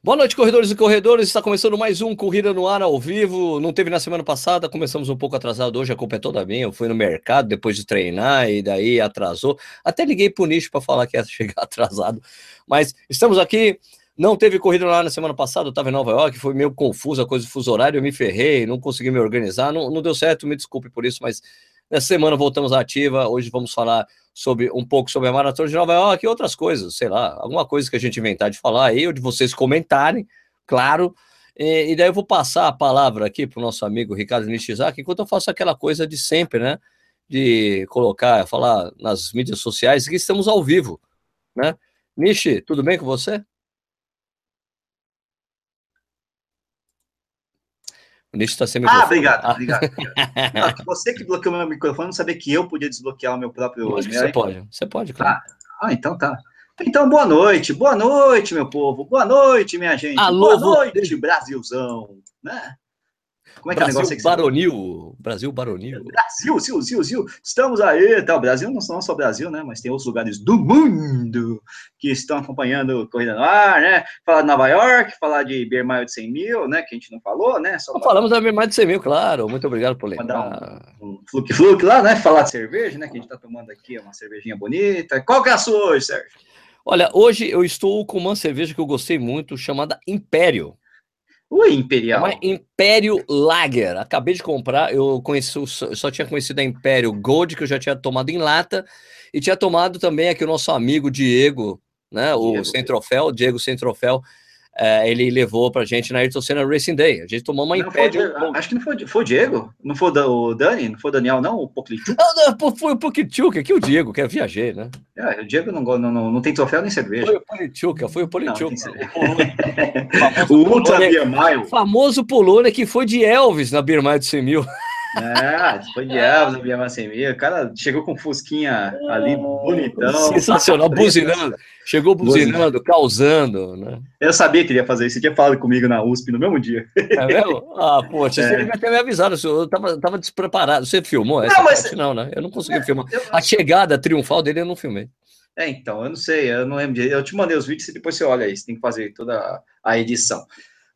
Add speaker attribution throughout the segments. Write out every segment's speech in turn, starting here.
Speaker 1: Boa noite, corredores e corredores. Está começando mais um Corrida no Ar ao vivo. Não teve na semana passada, começamos um pouco atrasado hoje, a culpa é toda minha. Eu fui no mercado depois de treinar e daí atrasou. Até liguei pro nicho para falar que ia chegar atrasado. Mas estamos aqui. Não teve corrida ar na semana passada, eu estava em Nova York, foi meio confuso a coisa do fuso horário, eu me ferrei, não consegui me organizar, não, não deu certo, me desculpe por isso, mas nessa semana voltamos à ativa. Hoje vamos falar sobre um pouco sobre a maratona de Nova York e outras coisas, sei lá, alguma coisa que a gente inventar de falar aí, ou de vocês comentarem, claro. E, e daí eu vou passar a palavra aqui para o nosso amigo Ricardo Nishizaki, enquanto eu faço aquela coisa de sempre, né? De colocar, falar nas mídias sociais que estamos ao vivo, né? Nishi, tudo bem com você?
Speaker 2: O Nishi está sem microfone. Ah, obrigado, ah. obrigado. Não, você que bloqueou meu microfone, não sabia que eu podia desbloquear o meu próprio.
Speaker 1: Que você pode, você pode, claro.
Speaker 2: Ah, ah, então tá. Então, boa noite, boa noite, meu povo, boa noite, minha gente.
Speaker 1: Alô,
Speaker 2: boa noite, Brasilzão, né?
Speaker 1: Como é que Brasil é o negócio aqui? Baronil. Brasil Baronil.
Speaker 2: Brasil, Sil, Sil, Sil. Estamos aí, tá? O Brasil não só Brasil, né? Mas tem outros lugares do mundo que estão acompanhando Corrida no Ar, né? Falar de Nova York, falar de Beer Mile de 100 mil, né? Que a gente não falou, né?
Speaker 1: Só Falamos da Beer Mile de 100 mil, claro. Muito obrigado por lembrar.
Speaker 2: Um, um fluke-fluke lá, né? Falar de cerveja, né? Que a gente tá tomando aqui uma cervejinha bonita. Qual que é a sua hoje, Sérgio?
Speaker 1: Olha, hoje eu estou com uma cerveja que eu gostei muito, chamada Império.
Speaker 2: O Imperial.
Speaker 1: Uma Império Lager. Acabei de comprar. Eu conheci, só tinha conhecido a Império Gold, que eu já tinha tomado em lata. E tinha tomado também aqui o nosso amigo Diego, né? Diego. O Sem Troféu, Diego Sem Troféu é, ele levou pra gente na Ayrton Senna Racing Day. A gente tomou uma império.
Speaker 2: Acho que não foi, foi o Diego, não foi o Dani, não foi o Daniel, não, o Poklichuk?
Speaker 1: Não, não, foi o Poklichuk, aqui o Diego, que é viajei, né?
Speaker 2: É, o Diego não, não, não, não tem troféu nem cerveja.
Speaker 1: Foi o Polichuk, foi o Polichuk.
Speaker 2: o Ultra Beer Mile.
Speaker 1: Famoso Polônia que foi de Elvis na Mile de 100 mil.
Speaker 2: É, foi de Elvis na Bia O cara chegou com fusquinha ali, bonitão.
Speaker 1: Sensacional, buzinando. Chegou buzinando, causando, né?
Speaker 2: Eu sabia que ele ia fazer isso. Você tinha falado comigo na USP no mesmo dia.
Speaker 1: É mesmo? Ah, poxa, é. você devia ter me avisado. Eu tava, tava despreparado. Você filmou essa não, mas... parte? Não, né? Eu não consegui é, filmar. Eu... A chegada triunfal dele eu não filmei.
Speaker 2: É, então, eu não sei, eu não lembro. Eu te mandei os vídeos e depois você olha aí. Você tem que fazer toda a edição.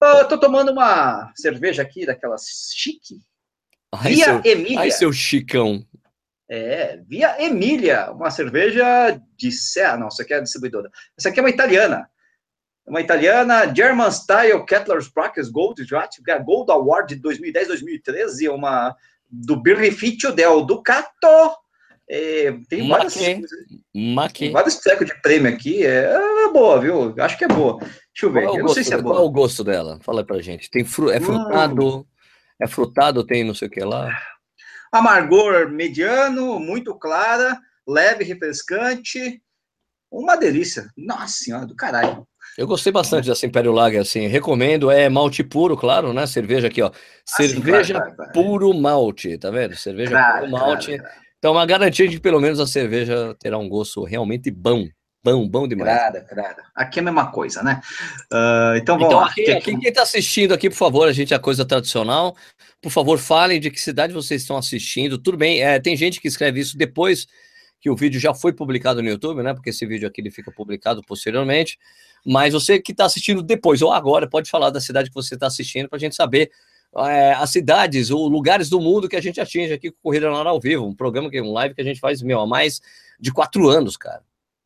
Speaker 2: Eu tô tomando uma cerveja aqui, daquelas chique,
Speaker 1: Ai, Via seu, Emília. Ai, seu Chicão.
Speaker 2: É, Via Emília, uma cerveja de Serra. Não, isso aqui é a distribuidora. Essa aqui é uma italiana. Uma italiana, German Style Kettler's Practice Gold é Gold Award de 2010-2013, uma do Birrificio del Ducato. É, tem vários, tem vários trecos de prêmio aqui. É, é, boa, viu? Acho que é boa. Deixa eu ver.
Speaker 1: Qual é
Speaker 2: eu não sei se
Speaker 1: é boa. Qual é o gosto dela? Fala pra gente. Tem fru é frutado? É frutado, tem não sei o que lá.
Speaker 2: Amargor mediano, muito clara, leve, refrescante. Uma delícia. Nossa senhora do caralho.
Speaker 1: Eu gostei bastante dessa Império Lager, assim, recomendo, é malte puro, claro, né, cerveja aqui, ó, ah, cerveja vai, vai. puro malte, tá vendo, cerveja claro, puro malte, claro, claro. então uma garantia de que pelo menos a cerveja terá um gosto realmente bom, Bom, bom demais.
Speaker 2: Claro, claro. Aqui é a mesma coisa, né? Uh, então vamos
Speaker 1: então,
Speaker 2: lá.
Speaker 1: Aqui, aqui, quem está assistindo aqui, por favor, a gente é a coisa tradicional. Por favor, falem de que cidade vocês estão assistindo. Tudo bem, é, tem gente que escreve isso depois que o vídeo já foi publicado no YouTube, né? Porque esse vídeo aqui ele fica publicado posteriormente. Mas você que está assistindo depois ou agora, pode falar da cidade que você está assistindo para a gente saber é, as cidades ou lugares do mundo que a gente atinge aqui com Corrida na Hora ao Vivo, um programa que um live que a gente faz meu há mais de quatro anos, cara.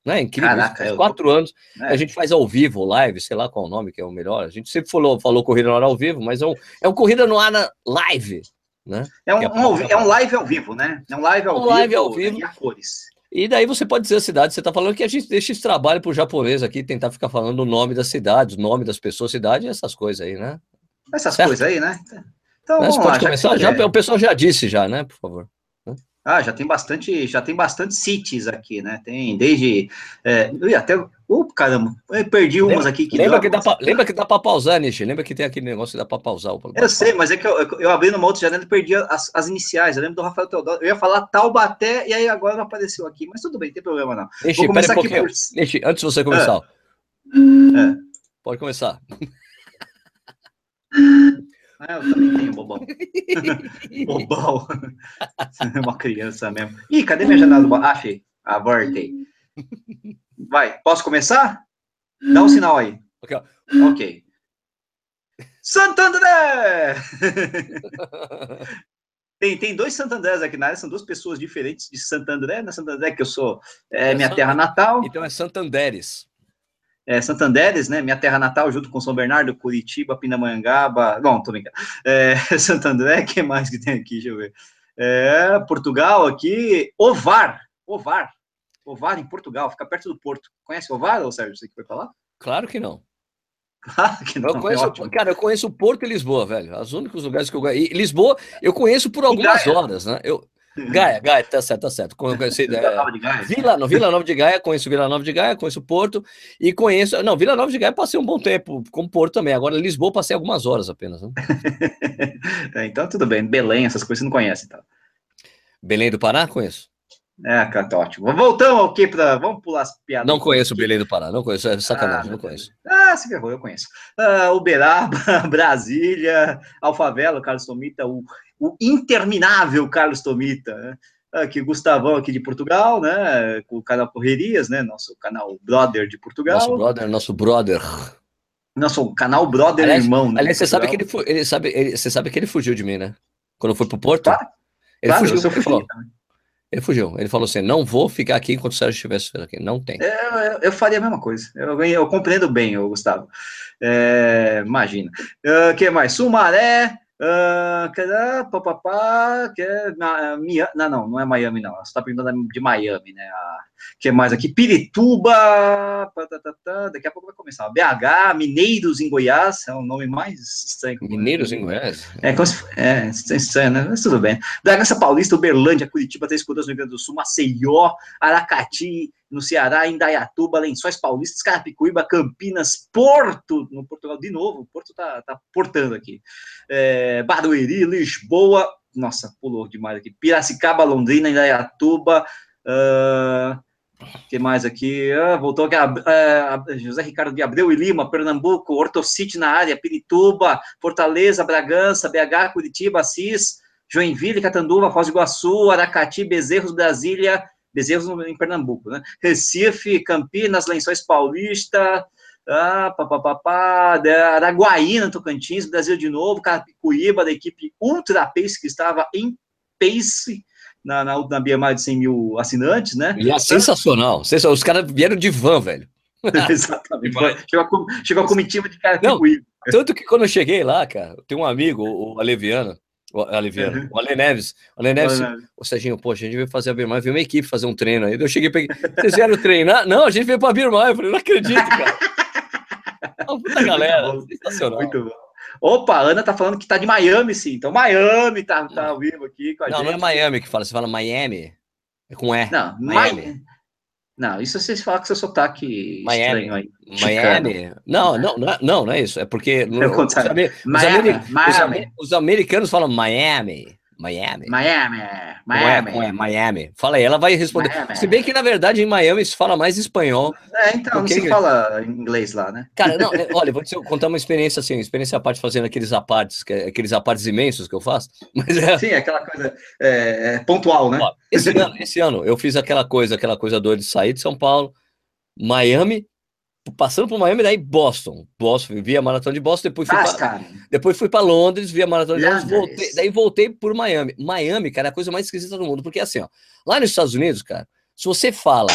Speaker 1: Né? Incrível. Caraca, isso, quatro anos. É. A gente faz ao vivo, live, sei lá qual o nome que é o melhor. A gente sempre falou, falou Corrida no Ar ao vivo, mas é um, é um Corrida no Ar live. Né?
Speaker 2: É um, é, um, é um live ao vivo, né? É um live ao um vivo. Live ao vivo. E a cores.
Speaker 1: E daí você pode dizer a cidade, você está falando que a gente deixa esse trabalho para o japonês aqui, tentar ficar falando o nome das cidades, o nome das pessoas, cidade, essas coisas aí, né?
Speaker 2: Essas certo? coisas aí, né?
Speaker 1: Então, Mas pode lá, começar? Já, já, o pessoal já disse já, né? Por favor.
Speaker 2: Ah, já tem bastante, já tem bastante cities aqui, né? Tem desde. É, até. Uh, caramba, eu perdi umas
Speaker 1: lembra,
Speaker 2: aqui
Speaker 1: que. Lembra, que dá pra, lembra que dá para pausar, Nishi? Lembra que tem aquele negócio que dá para pausar o
Speaker 2: Eu sei, mas é que eu, eu abri numa outra janela e perdi as, as iniciais. Eu lembro do Rafael Teodoro. Eu ia falar Taubaté e aí agora não apareceu aqui. Mas tudo bem, não tem problema não.
Speaker 1: Nishi, Vou começar aqui por... Nishi, antes de você começar. É. É. Pode começar.
Speaker 2: Ah, eu também tenho, bobão. bobão. é uma criança mesmo. Ih, cadê minha janela do Ah, achei. Abortei. Vai, posso começar? Dá um sinal aí.
Speaker 1: Ok.
Speaker 2: Ok. Santander! tem, tem dois Santandrés aqui na área, são duas pessoas diferentes de Santander, né? Santander, que eu sou, é, é minha terra natal.
Speaker 1: Então é Santanderes.
Speaker 2: É, Santanderes, né? Minha terra natal, junto com São Bernardo, Curitiba, Pindamonhangaba. Bom, tô brincando. É, Santander, que mais que tem aqui? Deixa eu ver. É, Portugal aqui, Ovar. Ovar. Ovar em Portugal, fica perto do Porto. Conhece Ovar, ou Sérgio? Você que foi falar?
Speaker 1: Claro que não. Claro que não. Eu conheço, é cara, eu conheço Porto e Lisboa, velho. Os únicos lugares que eu conheço. Lisboa, eu conheço por algumas horas, né? Eu, Gaia, Gaia, tá certo, tá certo. Conheci, é, Vila, no Vila Nova de Gaia, conheço Vila Nova de Gaia, conheço Porto e conheço. Não, Vila Nova de Gaia passei um bom tempo, como Porto também. Agora, Lisboa, passei algumas horas apenas. Né?
Speaker 2: é, então, tudo bem. Belém, essas coisas você não conhece, então.
Speaker 1: Belém do Pará, conheço.
Speaker 2: É, tá ótimo. Voltamos aqui para. Vamos pular as piadas.
Speaker 1: Não conheço o Belém do Pará, não conheço, é sacanagem, ah, não conheço.
Speaker 2: Ah, se ferrou, eu conheço. Uh, Uberaba, Brasília, Alfavela, Carlos Tomita, o, o interminável Carlos Tomita, né? Aqui, Gustavão, aqui de Portugal, né? Com o canal Correrias, né? Nosso canal Brother de Portugal.
Speaker 1: Nosso brother, nosso brother.
Speaker 2: Nosso canal Brother aliás, Irmão.
Speaker 1: Né, aliás, você sabe, que ele, ele, sabe, ele, você sabe que ele fugiu de mim, né? Quando foi pro Porto. Claro, ele claro, fugiu. Ele falou, ele fugiu. Ele falou assim: não vou ficar aqui enquanto o Sérgio estivesse aqui. Não tem.
Speaker 2: É, eu, eu, faria a mesma coisa. Eu, eu compreendo bem, o Gustavo. É, imagina. O uh, que mais? Sumaré. Uh, papapá, que é, não, não, não é Miami, não. Você está perguntando de Miami, né? A, que mais aqui? Pirituba, patatata, daqui a pouco vai começar. BH, Mineiros em Goiás, é o nome mais estranho.
Speaker 1: Mineiros em Goiás?
Speaker 2: É, é, é estranho, né? Mas tudo bem. Bragança Paulista, Uberlândia, Curitiba, Três Coroas no Rio Grande do Sul, Maceió, Aracati, no Ceará, Indaiatuba, Lençóis Paulistas, Carapicuíba, Campinas, Porto, no Portugal de novo, o Porto tá, tá portando aqui. É, Barueri, Lisboa, nossa, pulou demais aqui. Piracicaba, Londrina, Indaiatuba, uh, que mais aqui? Ah, voltou aqui, uh, José Ricardo de Abreu e Lima, Pernambuco, Ortocite na área, Pirituba, Fortaleza, Bragança, BH, Curitiba, Assis, Joinville, Catanduva, Foz do Iguaçu, Aracati, Bezerros, Brasília, Bezerros em Pernambuco, né? Recife, Campinas, Lençóis Paulista, ah, papapá, Araguaína, Tocantins, Brasil de novo, Carapicuíba, da equipe Ultra Pace, que estava em Pace, na, na, na Bienal de 100 mil assinantes, né?
Speaker 1: E é sensacional. Os caras vieram de van, velho.
Speaker 2: Exatamente. chegou, a, chegou a comitiva de cara Não,
Speaker 1: Tanto que quando eu cheguei lá, cara, tem um amigo, o Aleviano, o Aleviano, uhum. o Ale Neves, o Ale Neves, o Serginho, poxa, a gente veio fazer a Birmar, veio uma equipe fazer um treino aí. Eu cheguei, peguei, vocês vieram treinar? Não, a gente veio pra Birmar. Eu falei, não acredito, cara. Uma puta galera, muito sensacional. Muito bom.
Speaker 2: Opa, a Ana tá falando que tá de Miami, sim. Então, Miami tá, tá ao vivo aqui com a
Speaker 1: não,
Speaker 2: gente.
Speaker 1: Não, não é Miami que fala, você fala Miami. É com E.
Speaker 2: Não, Miami. Não, isso vocês falam com seu sotaque
Speaker 1: Miami. estranho aí. Miami? Não, não, não é, não, não é isso. É porque no, os, os, Miami, Miami. os, americanos falam Miami. Miami.
Speaker 2: Miami. Miami.
Speaker 1: É, é, Miami. Fala aí, ela vai responder. Miami. Se bem que, na verdade, em Miami se fala mais espanhol.
Speaker 2: É, então, não se fala inglês lá, né?
Speaker 1: Cara, não, é, olha, vou te contar uma experiência assim, experiência à parte fazendo aqueles apartes, aqueles apartes imensos que eu faço.
Speaker 2: Mas é... Sim, aquela coisa é, é pontual, né?
Speaker 1: Esse, ano, esse ano eu fiz aquela coisa, aquela coisa doida de sair de São Paulo, Miami, passando por Miami, daí Boston. Boston, vi a maratona de Boston, depois fui para depois fui para Londres, vi a maratona de Londres, voltei, daí voltei por Miami. Miami, cara, é a coisa mais esquisita do mundo, porque assim, ó, lá nos Estados Unidos, cara, se você fala,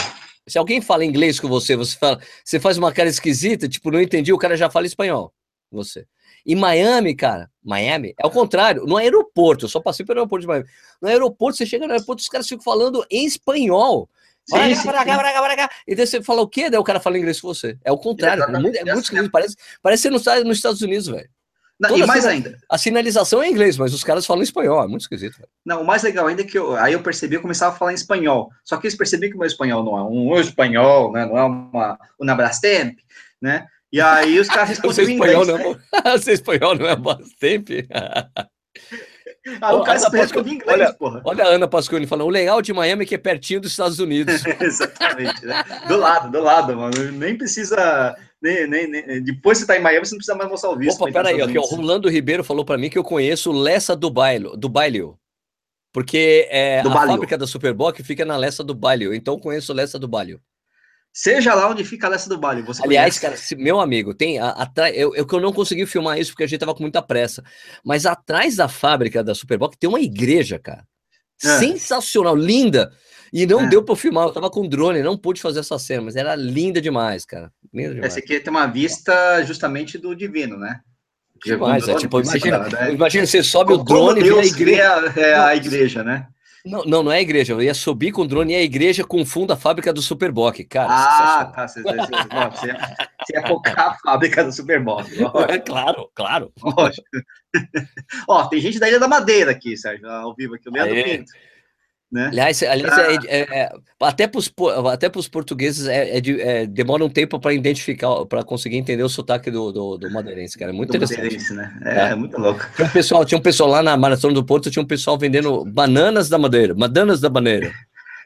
Speaker 1: se alguém fala inglês com você, você fala, você faz uma cara esquisita, tipo, não entendi, o cara já fala espanhol, você. E Miami, cara, Miami, é o contrário. No aeroporto, eu só passei pelo aeroporto de Miami. No aeroporto, você chega no aeroporto, os caras ficam falando em espanhol. Sim, cá, cá, cá, cá, E daí você fala o quê? Daí o cara fala inglês com você. É o contrário. É muito, é muito esquisito. Parece, parece que você não nos Estados Unidos, velho.
Speaker 2: Não, e mais ainda.
Speaker 1: A sinalização é em inglês, mas os caras falam espanhol, é muito esquisito. Véio.
Speaker 2: Não, o mais legal ainda é que eu, aí eu percebi, eu começava a falar em espanhol. Só que eles perceberam que o meu espanhol não é um espanhol, né? Não é uma, uma Brastemp, né? E aí os caras responderam em inglês. Não,
Speaker 1: né? Você espanhol não é Brastemp?
Speaker 2: Ah, o inglês,
Speaker 1: olha, porra. Olha a Ana Pascone falando, o legal de Miami é que é pertinho dos Estados Unidos.
Speaker 2: Exatamente, né? Do lado, do lado, mano. Nem precisa. Nem, nem, nem, Depois você tá em Miami, você não precisa mais mostrar o visto.
Speaker 1: Opa, peraí, o Rolando Ribeiro falou para mim que eu conheço Lessa do Bailio, do Bailio. Porque é, do a Balio. fábrica da Superboc fica na Lessa do Bailio, então conheço Lessa do Bailio.
Speaker 2: Seja lá onde fica a Lessa do Vale.
Speaker 1: Você Aliás, conhece? cara, se, meu amigo, tem atrás. Eu, eu, eu não consegui filmar isso porque a gente tava com muita pressa. Mas atrás da fábrica da Superboc tem uma igreja, cara. É. Sensacional, linda. E não é. deu para filmar, eu tava com drone, não pude fazer essa cena, mas era linda demais, cara. Linda
Speaker 2: demais. Essa aqui tem uma vista justamente do divino, né?
Speaker 1: Demais, é, tipo, imagina, né? imagina, você sobe Como o drone e a igreja.
Speaker 2: É a igreja, né?
Speaker 1: Não, não, não é a igreja. Eu ia subir com o drone e a igreja com fundo a fábrica do Superboc, cara.
Speaker 2: Ah, tá. Você, você, você, ia, você ia focar a fábrica do Superboc.
Speaker 1: É, claro, claro.
Speaker 2: Ó, tem gente da Ilha da Madeira aqui, Sérgio, ao vivo aqui, o Leandro
Speaker 1: Aê. Pinto. Né? Aliás, aliás ah. é, é, é, até para os portugueses é, é, é, demora um tempo para identificar, para conseguir entender o sotaque do, do, do madeirense, cara. É muito do interessante. Madeirense,
Speaker 2: né? É, muito louco.
Speaker 1: Tinha um, pessoal, tinha um pessoal lá na Maratona do Porto, tinha um pessoal vendendo bananas da madeira, bananas da madeira.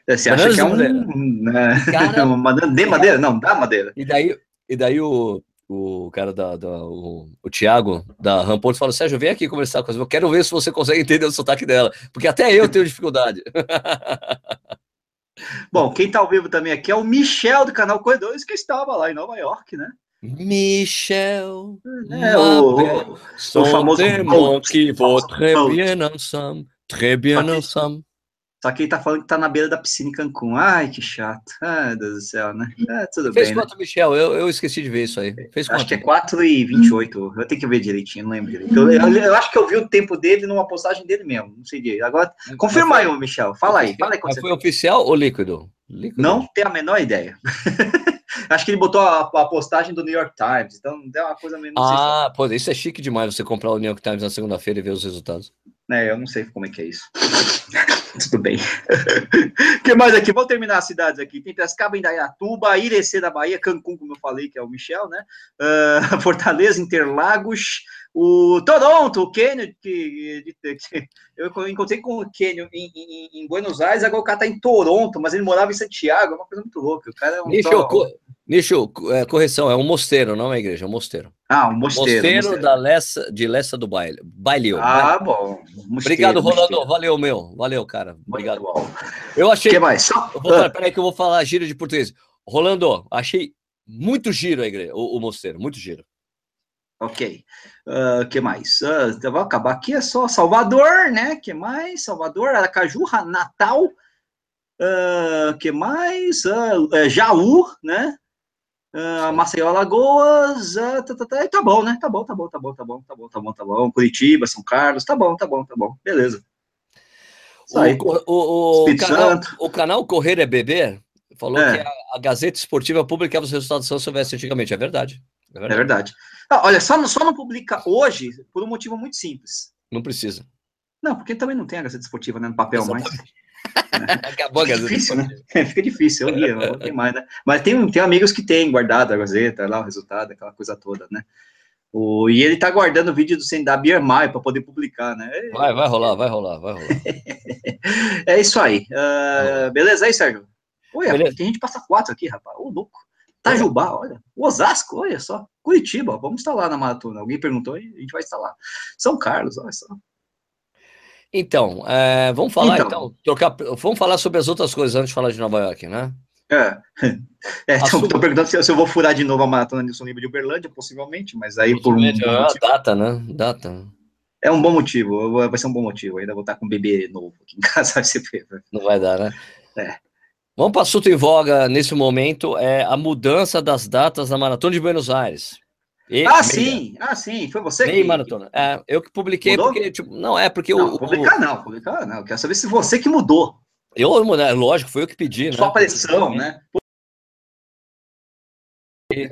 Speaker 2: Você acha que é um. Né? Cara, de madeira? Não, da madeira.
Speaker 1: E daí, e daí o, o cara da, da o, o Thiago da Ramporto falou: Sérgio, vem aqui conversar com você. Eu quero ver se você consegue entender o sotaque dela, porque até eu tenho dificuldade.
Speaker 2: Bom, quem está ao vivo também aqui é o Michel do canal Corredores, que estava lá em Nova York, né?
Speaker 1: Michel,
Speaker 2: é, o, o, o famoso
Speaker 1: que votre bien ensemble, très bien ensemble.
Speaker 2: Só que ele tá falando que tá na beira da piscina em Cancún. Ai, que chato. Ai, Deus do céu, né?
Speaker 1: É, tudo Fez bem. Fez quanto, né? Michel? Eu, eu esqueci de ver isso aí. Fez
Speaker 2: acho que é 4 e 28. Eu tenho que ver direitinho, não lembro direito. Eu, eu, eu, acho que eu vi o tempo dele numa postagem dele mesmo. Não sei direito. Agora, confirma aí, Michel. Fala aí. Fala aí
Speaker 1: Mas foi oficial ou líquido? líquido?
Speaker 2: Não tenho a menor ideia. acho que ele botou a, a, postagem do New York Times. Então, é uma coisa meio.
Speaker 1: Ah, pô, isso é chique demais você comprar o New York Times na segunda-feira e ver os resultados.
Speaker 2: É, eu não sei como é que é isso. Tudo bem. O que mais aqui? Vamos terminar as cidades aqui. Tem Piracicaba, Indaiatuba, Irecê da Bahia, Cancún, como eu falei, que é o Michel, né? Uh, Fortaleza, Interlagos, o Toronto, o Kenio, que, que, que, eu encontrei com o Kenio em, em, em, Buenos Aires, agora o cara tá em Toronto, mas ele morava em Santiago, é uma coisa muito louca. O cara é um.
Speaker 1: Deixa eu, Nicho, é, correção, é um mosteiro, não é uma igreja, é um mosteiro.
Speaker 2: Ah, um mosteiro.
Speaker 1: Mosteiro, mosteiro. da Lessa, de Lessa do Baile. Baileu.
Speaker 2: Ah, né? bom.
Speaker 1: Mosteiro, Obrigado, Rolando. Mosteiro. Valeu, meu. Valeu, cara. Obrigado.
Speaker 2: Eu achei. que mais?
Speaker 1: Eu vou, ah. Peraí que eu vou falar giro de português. Rolando, achei muito giro a igreja, o, o mosteiro, muito giro.
Speaker 2: Ok. O uh, que mais? Uh, vou acabar aqui, é só Salvador, né? que mais? Salvador, Aracaju, Natal. Uh, que mais? Uh, Jaú, né? Uh, Maceió, Alagoas, uh, tá, tá, tá, tá, bom, né? Tá bom, tá bom, tá bom, tá bom, tá bom, tá bom, tá bom. Curitiba, São Carlos, tá bom, tá bom, tá bom, beleza.
Speaker 1: O, o, o, canal, o, canal, Correr é Beber falou é. que a, a, Gazeta Esportiva publicava os resultados do São Silvestre antigamente. É verdade.
Speaker 2: É verdade. É verdade. Ah, olha, só, só não publica hoje por um motivo muito simples.
Speaker 1: Não precisa.
Speaker 2: Não, porque também não tem a Gazeta Esportiva né, no papel Exatamente. mais.
Speaker 1: Acabou a Gazeta.
Speaker 2: Difícil, né? É, fica difícil, eu lia, não tem mais, né? Mas tem, tem amigos que têm guardado a Gazeta, lá o resultado, aquela coisa toda, né? O, e ele tá guardando o vídeo do Sendar Biermai para poder publicar, né?
Speaker 1: Vai, vai rolar, vai rolar, vai rolar.
Speaker 2: é isso aí. Uh, beleza aí, Sérgio? Olha, a gente passa quatro aqui, rapaz. Ô, louco. Itajubá, olha. Osasco, olha só. Curitiba, vamos lá na maratona. Alguém perguntou e a gente vai lá. São Carlos, olha só.
Speaker 1: Então, é, vamos falar então, então, trocar, vamos falar sobre as outras coisas antes de falar de Nova York, né?
Speaker 2: É, é estou perguntando se, se, eu vou furar de novo a maratona Nilson Nível de Uberlândia, possivelmente, mas aí por um
Speaker 1: é, data, né? Data.
Speaker 2: É um bom motivo, vai ser um bom motivo. Ainda vou estar com um bebê novo aqui em casa.
Speaker 1: Não vai dar, né?
Speaker 2: É.
Speaker 1: Vamos para o assunto em voga nesse momento, é a mudança das datas da Maratona de Buenos Aires.
Speaker 2: E ah, meia. sim, ah, sim, foi você
Speaker 1: meia que... maratona. É, eu que publiquei mudou? porque, tipo, não, é porque não,
Speaker 2: o... Publicar não, publicar não, eu quero saber se você que mudou.
Speaker 1: Eu, né, lógico, foi eu que pedi,
Speaker 2: Sua né? pressão, né? E...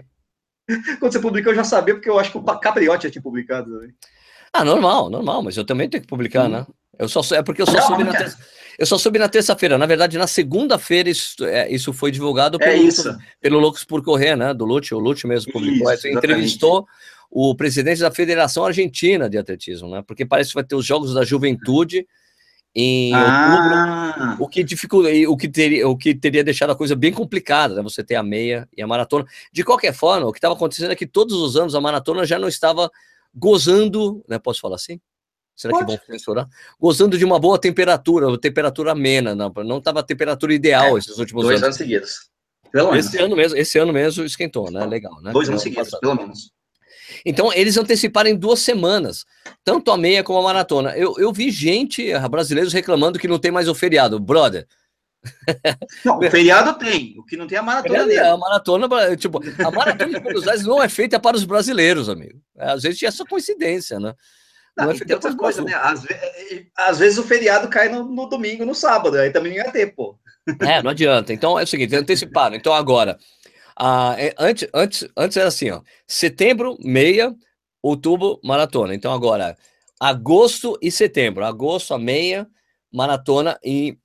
Speaker 2: Quando você publicou, eu já sabia, porque eu acho que o Capriotti já tinha publicado. Também.
Speaker 1: Ah, normal, normal, mas eu também tenho que publicar, hum. né? Eu só, é porque eu só soube na terça, eu só soube na terça-feira. Na verdade, na segunda-feira isso, é, isso foi divulgado
Speaker 2: é pelo, isso.
Speaker 1: pelo Loucos por Correr, né? Do Lute, o Lute mesmo publicou. Isso, entrevistou o presidente da Federação Argentina de Atletismo, né? Porque parece que vai ter os Jogos da Juventude em ah. outubro, o que dificulta, o que teria, o que teria deixado a coisa bem complicada, né? Você ter a meia e a maratona. De qualquer forma, o que estava acontecendo é que todos os anos a maratona já não estava gozando, né? Posso falar assim? Será Pode. que vão censurar? Gozando de uma boa temperatura, temperatura amena, não estava a temperatura ideal é, esses últimos
Speaker 2: dois
Speaker 1: anos.
Speaker 2: anos seguidos.
Speaker 1: pelo menos. Esse ano mesmo, esse ano mesmo esquentou, né? Legal, né?
Speaker 2: Dois anos seguidos, pelo menos.
Speaker 1: Então, eles anteciparam em duas semanas, tanto a meia como a maratona. Eu, eu vi gente, brasileiros, reclamando que não tem mais o feriado. Brother,
Speaker 2: não, o feriado tem, o que não tem é a maratona
Speaker 1: dele. É, a maratona, tipo, a maratona de Buenos Aires não é feita para os brasileiros, amigo. É, às vezes tinha essa coincidência, né?
Speaker 2: Não, não é feita outra coisa, né? Às, às, vezes o feriado cai no, no, domingo, no sábado, aí também não ia ter, pô.
Speaker 1: É, não adianta. Então é o seguinte, anteciparam. Então agora, ah, antes, antes, antes era assim, ó, setembro, meia, outubro, maratona. Então agora, agosto e setembro. Agosto, a meia, maratona e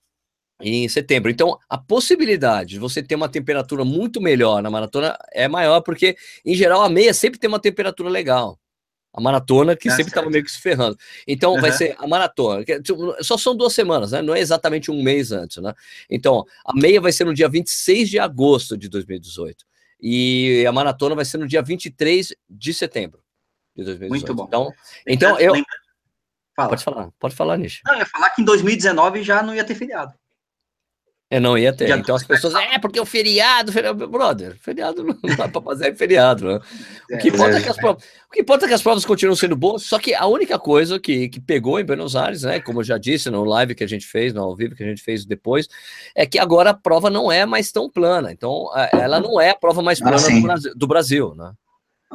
Speaker 1: em setembro. Então, a possibilidade de você ter uma temperatura muito melhor na maratona é maior, porque, em geral, a meia sempre tem uma temperatura legal. A maratona que é sempre estava meio que se ferrando. Então, uhum. vai ser a maratona. Que, tipo, só são duas semanas, né? Não é exatamente um mês antes, né? Então, a meia vai ser no dia 26 de agosto de 2018. E a maratona vai ser no dia 23 de setembro de 2018.
Speaker 2: Muito bom.
Speaker 1: Então, então eu. Fala. Pode falar, pode falar, Nish.
Speaker 2: Não, eu ia falar que em 2019 já não ia ter feriado.
Speaker 1: É, não ia ter. Então as pessoas, é porque o feriado, feriado, brother, feriado não dá para fazer feriado, né? O que, importa é que as provas, o que importa é que as provas continuam sendo boas, só que a única coisa que, que pegou em Buenos Aires, né, como eu já disse no live que a gente fez, no ao vivo que a gente fez depois, é que agora a prova não é mais tão plana. Então, ela não é a prova mais ah, plana ah, do, Brasil, do, Brasil, né?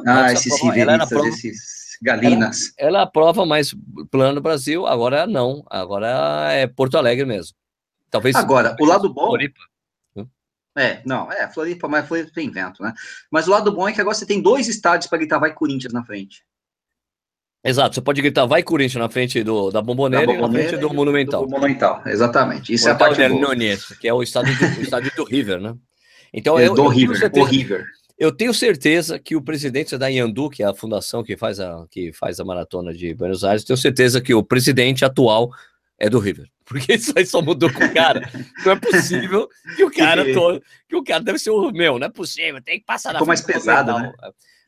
Speaker 2: Ah, esses prova, prova, esses galinas.
Speaker 1: Ela, ela é a prova mais plana do Brasil, agora não, agora é Porto Alegre mesmo. Talvez.
Speaker 2: Agora, o lado bom. Floripa. É, não, é, Floripa, mas Floripa tem vento, né? Mas o lado bom é que agora você tem dois estádios para gritar vai Corinthians na frente.
Speaker 1: Exato, você pode gritar vai Corinthians na frente do, da Bomboneira, da Bomboneira e na frente do Monumental.
Speaker 2: Do Monumental, exatamente. Isso é a parte
Speaker 1: Nunes, que é o estádio do, o estádio do River, né?
Speaker 2: Então, é, eu, do eu River, certeza, River.
Speaker 1: Eu tenho certeza que o presidente da Yandu, que é a fundação que faz a, que faz a maratona de Buenos Aires, tenho certeza que o presidente atual é do River. Porque isso aí só mudou com o cara. Não é possível que o cara todo, que o cara deve ser o meu, não é possível, tem que passar na
Speaker 2: Ficou mais pesado, né?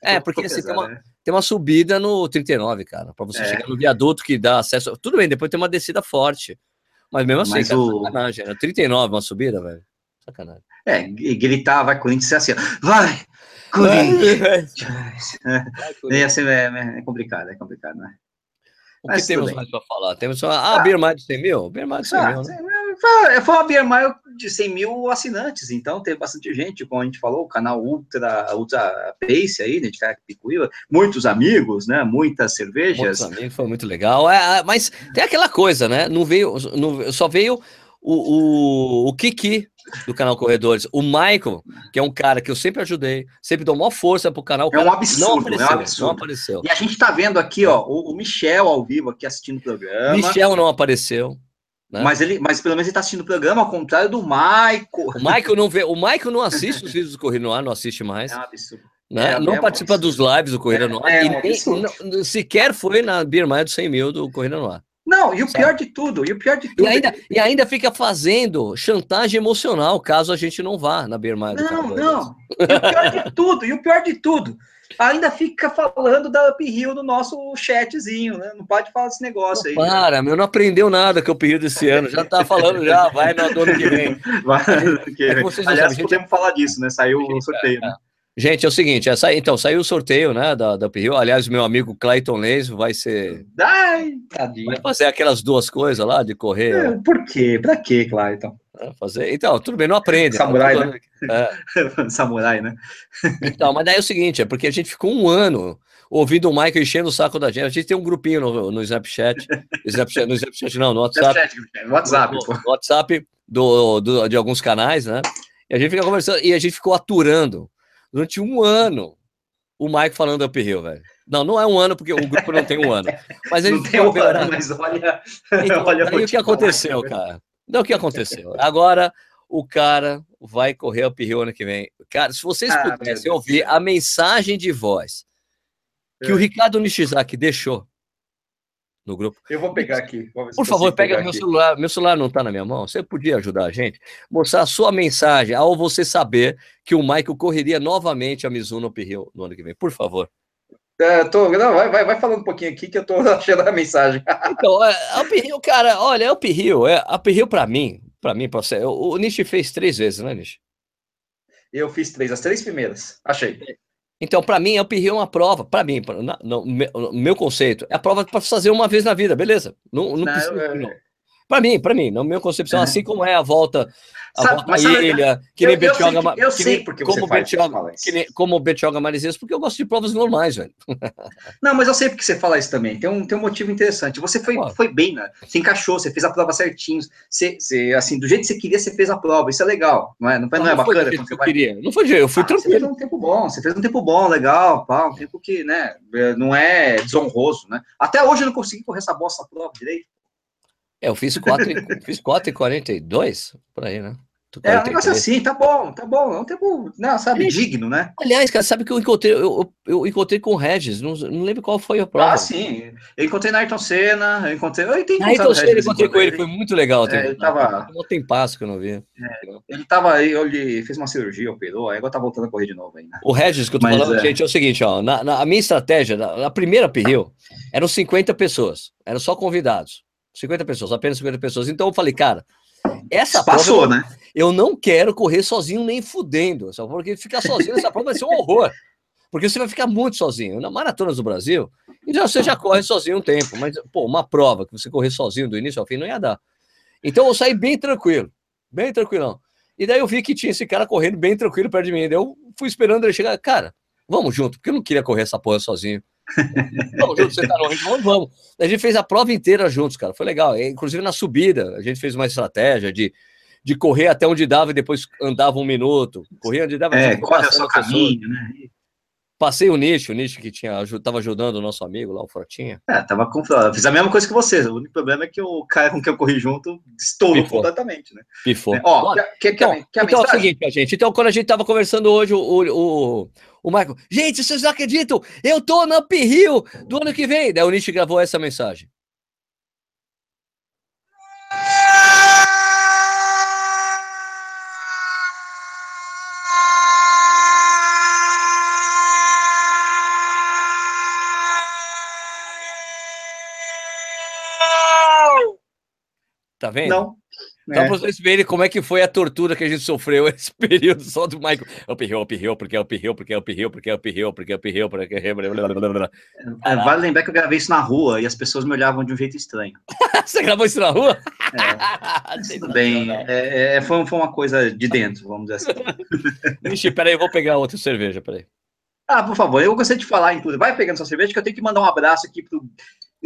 Speaker 1: É, porque assim, pesado, tem, uma, né? tem uma subida no 39, cara, para você é. chegar no viaduto que dá acesso. Tudo bem, depois tem uma descida forte. Mas mesmo assim, Mas cara, o... sacanagem, né? 39, uma subida, velho. Sacanagem.
Speaker 2: É, e gritar, vai Corinthians, assim, vai, Corinthians. É, assim, é, é, complicado, é complicado, né?
Speaker 1: O que temos mais para falar? Temos só. Ah, ah Beer de 100 mil? Beer de 100 ah, mil, né?
Speaker 2: Foi, foi uma Beer de 100 mil assinantes, então teve bastante gente, como a gente falou, o canal Ultra, Ultra Pace aí, né, de Carapicuíba, muitos amigos, né, muitas cervejas. Muitos
Speaker 1: amigos, foi muito legal. É, é, mas tem aquela coisa, né, não veio, não, só veio o, o, o Kiki do canal Corredores. O Michael, que é um cara que eu sempre ajudei, sempre dou maior força pro canal.
Speaker 2: É um absurdo, não apareceu, é um absurdo. Não apareceu. E a gente tá vendo aqui, ó, o, Michel ao vivo aqui assistindo o programa.
Speaker 1: Michel não apareceu.
Speaker 2: Né? Mas ele, mas pelo menos ele tá assistindo o programa, ao contrário do Michael.
Speaker 1: O Michael não vê, o Michael não assiste os vídeos do Corrida no Ar, não assiste mais. É um absurdo. Né? É, não é participa dos lives do Corrida é, no Ar. É, e nem, não, sequer foi na Beer do 100 mil do Corrida no Ar.
Speaker 2: Não, e o pior de tudo, e o pior de tudo.
Speaker 1: E ainda, e ainda fica fazendo chantagem emocional caso a gente não vá na Bermaia
Speaker 2: do Não, não. E o pior de tudo, e o pior de tudo, ainda fica falando da Uphill no nosso chatzinho, né? Não pode falar desse negócio
Speaker 1: não, aí. Para, né? meu, não aprendeu nada que eu Uphill desse ano, já tá falando já, vai no ano que vem. Vai que.
Speaker 2: É Aliás, sabem, podemos gente... falar disso, né? Saiu o sorteio, né?
Speaker 1: Gente, é o seguinte, essa, então, saiu o sorteio, né, da, da Uphill. Aliás, meu amigo Clayton Leis vai ser...
Speaker 2: Ai, tadinho.
Speaker 1: Vai fazer aquelas duas coisas lá, de correr. É,
Speaker 2: por quê? Pra quê, Clayton?
Speaker 1: É, fazer... Então, tudo bem, não aprende.
Speaker 2: Né? Samurai, né? É. Samurai, né?
Speaker 1: então, mas daí é o seguinte, é porque a gente ficou um ano ouvindo o Michael enchendo o saco da gente. A gente tem um grupinho no, no Snapchat, Snapchat, no Snapchat não, no WhatsApp.
Speaker 2: no WhatsApp,
Speaker 1: no, no WhatsApp do, do, de alguns canais, né? E a gente fica conversando, e a gente ficou aturando durante um ano o Mike falando uphill, velho. Não, não é um ano, porque o grupo não tem um ano. Mas ele
Speaker 2: não tem um ano, mas olha.
Speaker 1: Então, olha o que aconteceu, cara? Não, o que aconteceu? Agora o cara vai correr uphill ano que vem. Cara, se vocês ah, pudessem ouvir a mensagem de voz que é. o Ricardo Nishizaki deixou no grupo.
Speaker 2: Eu vou pegar aqui.
Speaker 1: Por favor, pega meu aqui. celular. Meu celular não está na minha mão. Você podia ajudar a gente? Mostrar a sua mensagem ao você saber que o Michael correria novamente a Mizuno Uphill no ano que vem. Por favor.
Speaker 2: É, tô, não, vai, vai, vai falando um pouquinho aqui que eu tô achando a mensagem.
Speaker 1: então, é, a Uphill, cara, olha, a Uphill, é, a Uphill para mim, para mim, pra você, o, o Nishi fez três vezes, né, Nishi?
Speaker 2: Eu fiz três, as três primeiras. Achei.
Speaker 1: Então, para mim, uphill é uma prova. Para mim, pra, no, no, meu conceito, é a prova para fazer uma vez na vida, beleza? Não, não, não precisa. Não. Para mim, para mim, na minha concepção, é. assim como é a volta, a sabe, volta à ilha, que nem Betioga.
Speaker 2: Eu sei porque você como faz,
Speaker 1: Betioga, que nem, como Betioga Maresias, porque eu gosto de provas normais, velho.
Speaker 2: Não, mas eu sei porque você fala isso também. Tem um, tem um motivo interessante. Você foi, foi bem, né? Você encaixou, você fez a prova certinho. Você, você, assim, do jeito que você queria, você fez a prova. Isso é legal, não é? Não, não, não é
Speaker 1: não
Speaker 2: bacana?
Speaker 1: Foi eu vai... queria. Não foi eu fui ah, tranquilo.
Speaker 2: Você fez um tempo bom, você fez um tempo bom, legal, pá, um tempo que, né, não é desonroso, né? Até hoje eu não consegui correr essa bosta prova direito.
Speaker 1: É, eu fiz 4 fiz 4 e 42 por aí, né?
Speaker 2: É um negócio assim, tá bom, tá bom. É um tempo, não, sabe, é. digno, né?
Speaker 1: Aliás, cara, sabe que eu encontrei, eu, eu encontrei com o Regis, não, não lembro qual foi a prova.
Speaker 2: Ah, sim. Eu encontrei na Ayrton Senna, eu encontrei. Eu
Speaker 1: tenho Ayrton Senna, eu encontrei com ele, foi muito legal.
Speaker 2: É, ele tava.
Speaker 1: Não tem passo que eu não vi.
Speaker 2: É, ele tava aí, ele fez uma cirurgia, operou, aí agora tá voltando a correr de novo ainda.
Speaker 1: O Regis, que eu tô Mas, falando, é... gente, é o seguinte, ó. Na, na a minha estratégia, na, na primeira Pirril, eram 50 pessoas, eram só convidados. 50 pessoas, apenas 50 pessoas. Então eu falei, cara, essa
Speaker 2: Passou, prova, né?
Speaker 1: Eu não quero correr sozinho nem fudendo, só porque ficar sozinho nessa prova vai ser um horror. Porque você vai ficar muito sozinho. Na Maratonas do Brasil, então você já corre sozinho um tempo, mas, pô, uma prova que você correr sozinho do início ao fim não ia dar. Então eu saí bem tranquilo, bem tranquilão. E daí eu vi que tinha esse cara correndo bem tranquilo perto de mim. Daí eu fui esperando ele chegar. Cara, vamos junto, porque eu não queria correr essa porra sozinho. Vamos junto, você tá ritmo, vamos. A gente fez a prova inteira juntos, cara. Foi legal. Inclusive na subida, a gente fez uma estratégia de, de correr até onde dava e depois andava um minuto. Corria onde dava.
Speaker 2: É, corre o seu caminho, né?
Speaker 1: Passei o nicho, o nicho que tinha, tava ajudando o nosso amigo lá, o Fortinha.
Speaker 2: É, tava com. Fiz a mesma coisa que vocês. O único problema é que o cara com quem eu corri junto estourou Pifou. completamente, né?
Speaker 1: Pifou.
Speaker 2: É, ó, quer,
Speaker 1: então, quer, quer então é o seguinte, gente. Então, quando a gente tava conversando hoje, o, o, o Michael, gente, vocês não acreditam? Eu tô na Rio do ano que vem. Daí o Nish gravou essa mensagem. Tá vendo?
Speaker 2: Não.
Speaker 1: Só é. para vocês verem como é que foi a tortura que a gente sofreu esse período só do Michael. Uphill, uphill, porque uphill, porque uphill, porque uphill, porque uphill, porque uphill.
Speaker 2: É, vale lembrar que eu gravei isso na rua e as pessoas me olhavam de um jeito estranho.
Speaker 1: Você gravou isso na rua?
Speaker 2: É. Tudo bem. É, é, foi, foi uma coisa de dentro, vamos dizer assim.
Speaker 1: Vixe, peraí, eu vou pegar outra cerveja, peraí.
Speaker 2: Ah, por favor, eu gostaria de falar, inclusive. Vai pegando sua cerveja, que eu tenho que mandar um abraço aqui pro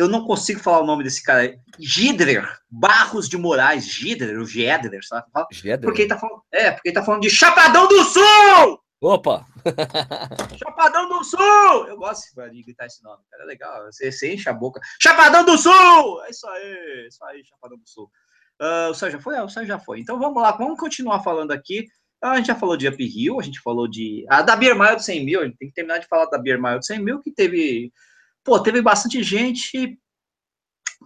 Speaker 2: eu não consigo falar o nome desse cara. Gidrer, Barros de Moraes, Gidrer, o Gedrer, sabe? Gedrer. Porque ele tá falando, é, porque ele tá falando de Chapadão do Sul!
Speaker 1: Opa!
Speaker 2: Chapadão do Sul! Eu gosto de gritar esse nome, cara, é legal. Você, você enche a boca. Chapadão do Sul! É isso aí, é isso aí, Chapadão do Sul. Uh, o Sérgio já foi? É, o Sérgio já foi. Então vamos lá, vamos continuar falando aqui. A gente já falou de Up Hill, a gente falou de. A da Beer Mile do 100 mil, a gente tem que terminar de falar da Beer Mile do 100 mil, que teve pô, teve bastante gente.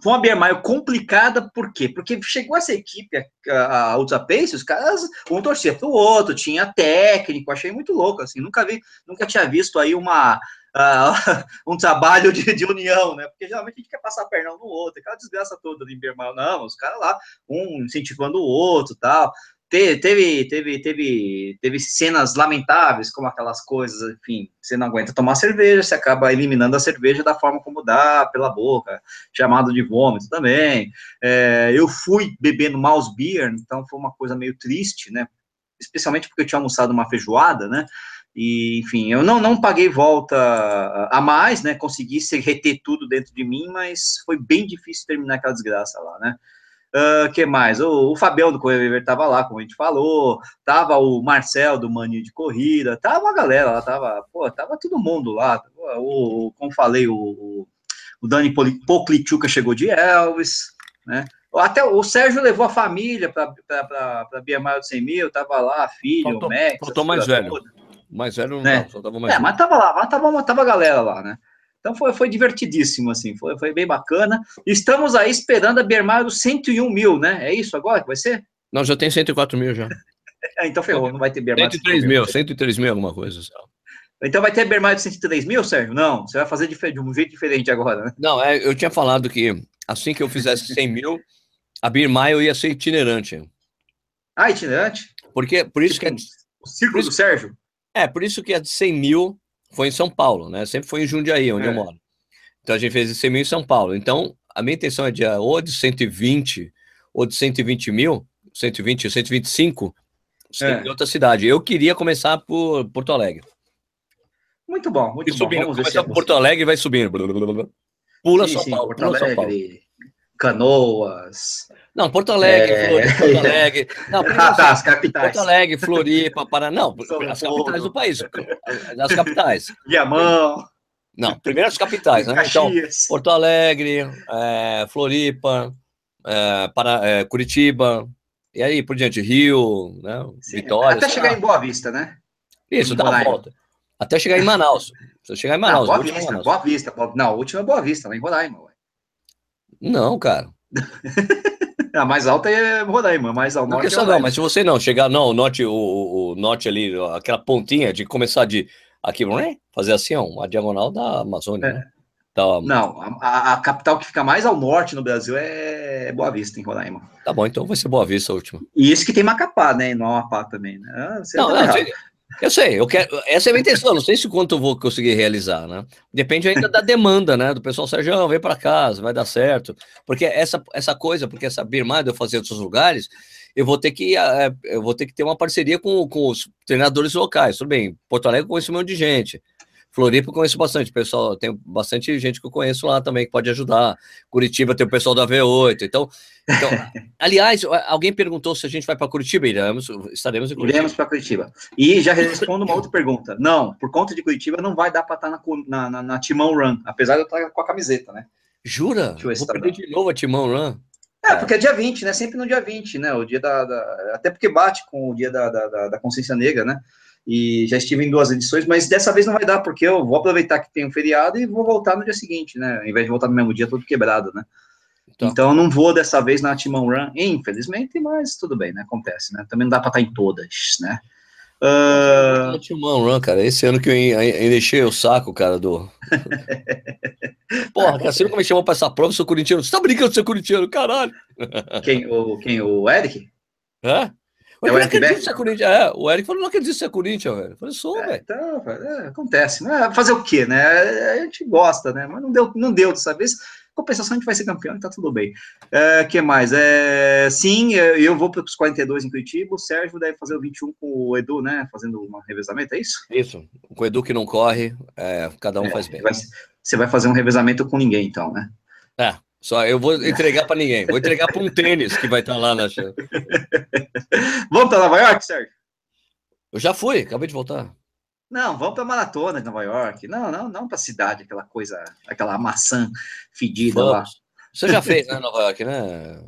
Speaker 2: Foi uma beer mile complicada, por quê? Porque chegou essa equipe, a, a Ultra Pace, os caras, um torcia pro outro, tinha técnico, achei muito louco, assim, nunca vi, nunca tinha visto aí uma, uh, um trabalho de, de, união, né? Porque geralmente a gente quer passar a perna um no outro, aquela desgraça toda de beer mile, não, os caras lá, um incentivando o outro, tal, teve, teve, teve, teve cenas lamentáveis, como aquelas coisas, enfim, você não aguenta tomar cerveja, você acaba eliminando a cerveja da forma como dá, pela boca, chamado de vômito também. É, eu fui bebendo mouse beer, então foi uma coisa meio triste, né? Especialmente porque eu tinha almoçado uma feijoada, né? E, enfim, eu não, não paguei volta a mais, né? Consegui reter tudo dentro de mim, mas foi bem difícil terminar aquela desgraça lá, né? Uh, que mais? O, o Fabião do Correio Viver tava lá, como a gente falou, tava o Marcel do Mania de Corrida, tava a galera lá, tava, pô, tava todo mundo lá. O, como falei, o, o Dani Poklitchuka chegou de Elvis, né? Até o Sérgio levou a família para a Bia Maio de 100 mil, tava lá, filho, faltou,
Speaker 1: o Max. Faltou mais velho. Toda. Mais velho não,
Speaker 2: né? só tava mais É, velho. mas tava lá, mas tava, tava a galera lá, né? Então foi, foi divertidíssimo, assim, foi, foi bem bacana. Estamos aí esperando a Bermar dos 101 mil, né? É isso agora que vai ser?
Speaker 1: Não, já tem 104 mil já.
Speaker 2: é, então ferrou, não vai ter
Speaker 1: Bermar. 103 mil, mil, 103 mil alguma coisa. Só.
Speaker 2: Então vai ter Bermar de 103 mil, Sérgio? Não, você vai fazer de, um jeito diferente agora, né?
Speaker 1: Não, é, eu tinha falado que assim que eu fizesse 100 mil, a Birmaio ia ser itinerante.
Speaker 2: Ah, itinerante?
Speaker 1: Porque, por isso tipo, que... É,
Speaker 2: Círculo do Sérgio?
Speaker 1: É, por isso que a de 100 mil foi em São Paulo, né? Sempre foi em Jundiaí, onde é. eu moro. Então a gente fez 100 mil em São Paulo. Então a minha intenção é de ou de 120 ou de 120 mil, 120 ou 125 é. em outra cidade. Eu queria começar por Porto Alegre.
Speaker 2: Muito bom, muito e bom.
Speaker 1: Subindo, Vamos começar por Porto Alegre vai subindo. Pula sim, São sim, Paulo,
Speaker 2: Porto Alegre, São Paulo. Canoas.
Speaker 1: Não, Porto Alegre, é... Floripa, Porto Alegre. Não, ah, tá, as capitais. Porto Alegre, Floripa, Paraná. Não, São as capitais do país. As capitais.
Speaker 2: Viamão.
Speaker 1: Não, primeiro as capitais, né? Então, Porto Alegre, é, Floripa, é, para, é, Curitiba, e aí por diante, Rio, né?
Speaker 2: Sim, Vitória. Até chegar lá. em Boa Vista, né?
Speaker 1: Isso, dá uma volta. Até chegar em Manaus. Chegar em Manaus.
Speaker 2: Não, Boa, Vista, Manaus. Boa Vista. Não, a última é Boa Vista, lá em Roraima. Ué.
Speaker 1: Não, cara.
Speaker 2: a mais alta é Roraima, mais ao norte.
Speaker 1: Não, é não, mas se você não chegar, não, o norte, o, o, norte ali, aquela pontinha de começar de aqui, fazer assim, ó, uma diagonal da Amazônia,
Speaker 2: é.
Speaker 1: né?
Speaker 2: Da... Não, a, a, capital que fica mais ao norte no Brasil é Boa Vista, em Roraima.
Speaker 1: Tá bom, então vai ser Boa Vista a última.
Speaker 2: E isso que tem Macapá, né? E não Amapá também, né?
Speaker 1: Ah, não, tá não, eu sei, eu quero. Essa é a minha intenção. Não sei se quanto eu vou conseguir realizar, né? Depende ainda da demanda, né? Do pessoal, Sérgio, vem para casa, vai dar certo. Porque essa, essa coisa, porque essa birmada eu fazer em outros lugares, eu vou ter que é, eu vou ter que ter uma parceria com, com os treinadores locais. Tudo bem, Porto Alegre eu conheço um monte de gente. Floripa eu conheço bastante, pessoal, tem bastante gente que eu conheço lá também que pode ajudar. Curitiba tem o pessoal da V8. Então, então aliás, alguém perguntou se a gente vai para Curitiba, iremos, estaremos em
Speaker 2: Curitiba. Iremos para Curitiba. E já respondo uma outra pergunta. Não, por conta de Curitiba não vai dar para estar tá na, na, na, Timão Run, apesar de eu estar com a camiseta, né?
Speaker 1: Jura? Vou perder de novo a Timão Run.
Speaker 2: É, porque é dia 20, né? Sempre no dia 20, né? O dia da. da até porque bate com o dia da, da, da consciência negra, né? E já estive em duas edições, mas dessa vez não vai dar, porque eu vou aproveitar que tem um feriado e vou voltar no dia seguinte, né? Ao invés de voltar no mesmo dia, todo quebrado, né? Então, então eu não vou dessa vez na Timão Run, infelizmente, mas tudo bem, né? Acontece, né? Também não dá para estar em todas, né?
Speaker 1: Uh... Timão Run, cara, esse ano que eu ainda enchei o saco, cara, do. Porra, cara, você nunca me chamou pra essa prova, eu sou corintiano. Você tá brincando de ser corintiano, caralho.
Speaker 2: Quem, o, quem, o Eric?
Speaker 1: Hã? É o Eric Beck? Corinthians. É, o Eric falou, não acredito ser Corinthians, velho. Eu falei, sou,
Speaker 2: é,
Speaker 1: velho.
Speaker 2: Então, é, acontece, né? Fazer o quê, né? A gente gosta, né? Mas não deu, não deu dessa vez. Compensação, a gente vai ser campeão e tá tudo bem. O é, que mais? É, sim, eu vou para os 42 em Curitiba, o Sérgio deve fazer o 21 com o Edu, né? Fazendo um revezamento, é isso?
Speaker 1: Isso. Com o Edu que não corre, é, cada um é, faz bem.
Speaker 2: Vai, você vai fazer um revezamento com ninguém, então, né?
Speaker 1: É, só eu vou entregar para ninguém. Vou entregar para um tênis que vai estar tá lá na chave.
Speaker 2: Vamos para Nova York, Sérgio?
Speaker 1: Eu já fui, acabei de voltar.
Speaker 2: Não, vamos para maratona de Nova York. Não, não, não para cidade, aquela coisa, aquela maçã fedida vamos. lá.
Speaker 1: Você já fez, né, Nova York, né?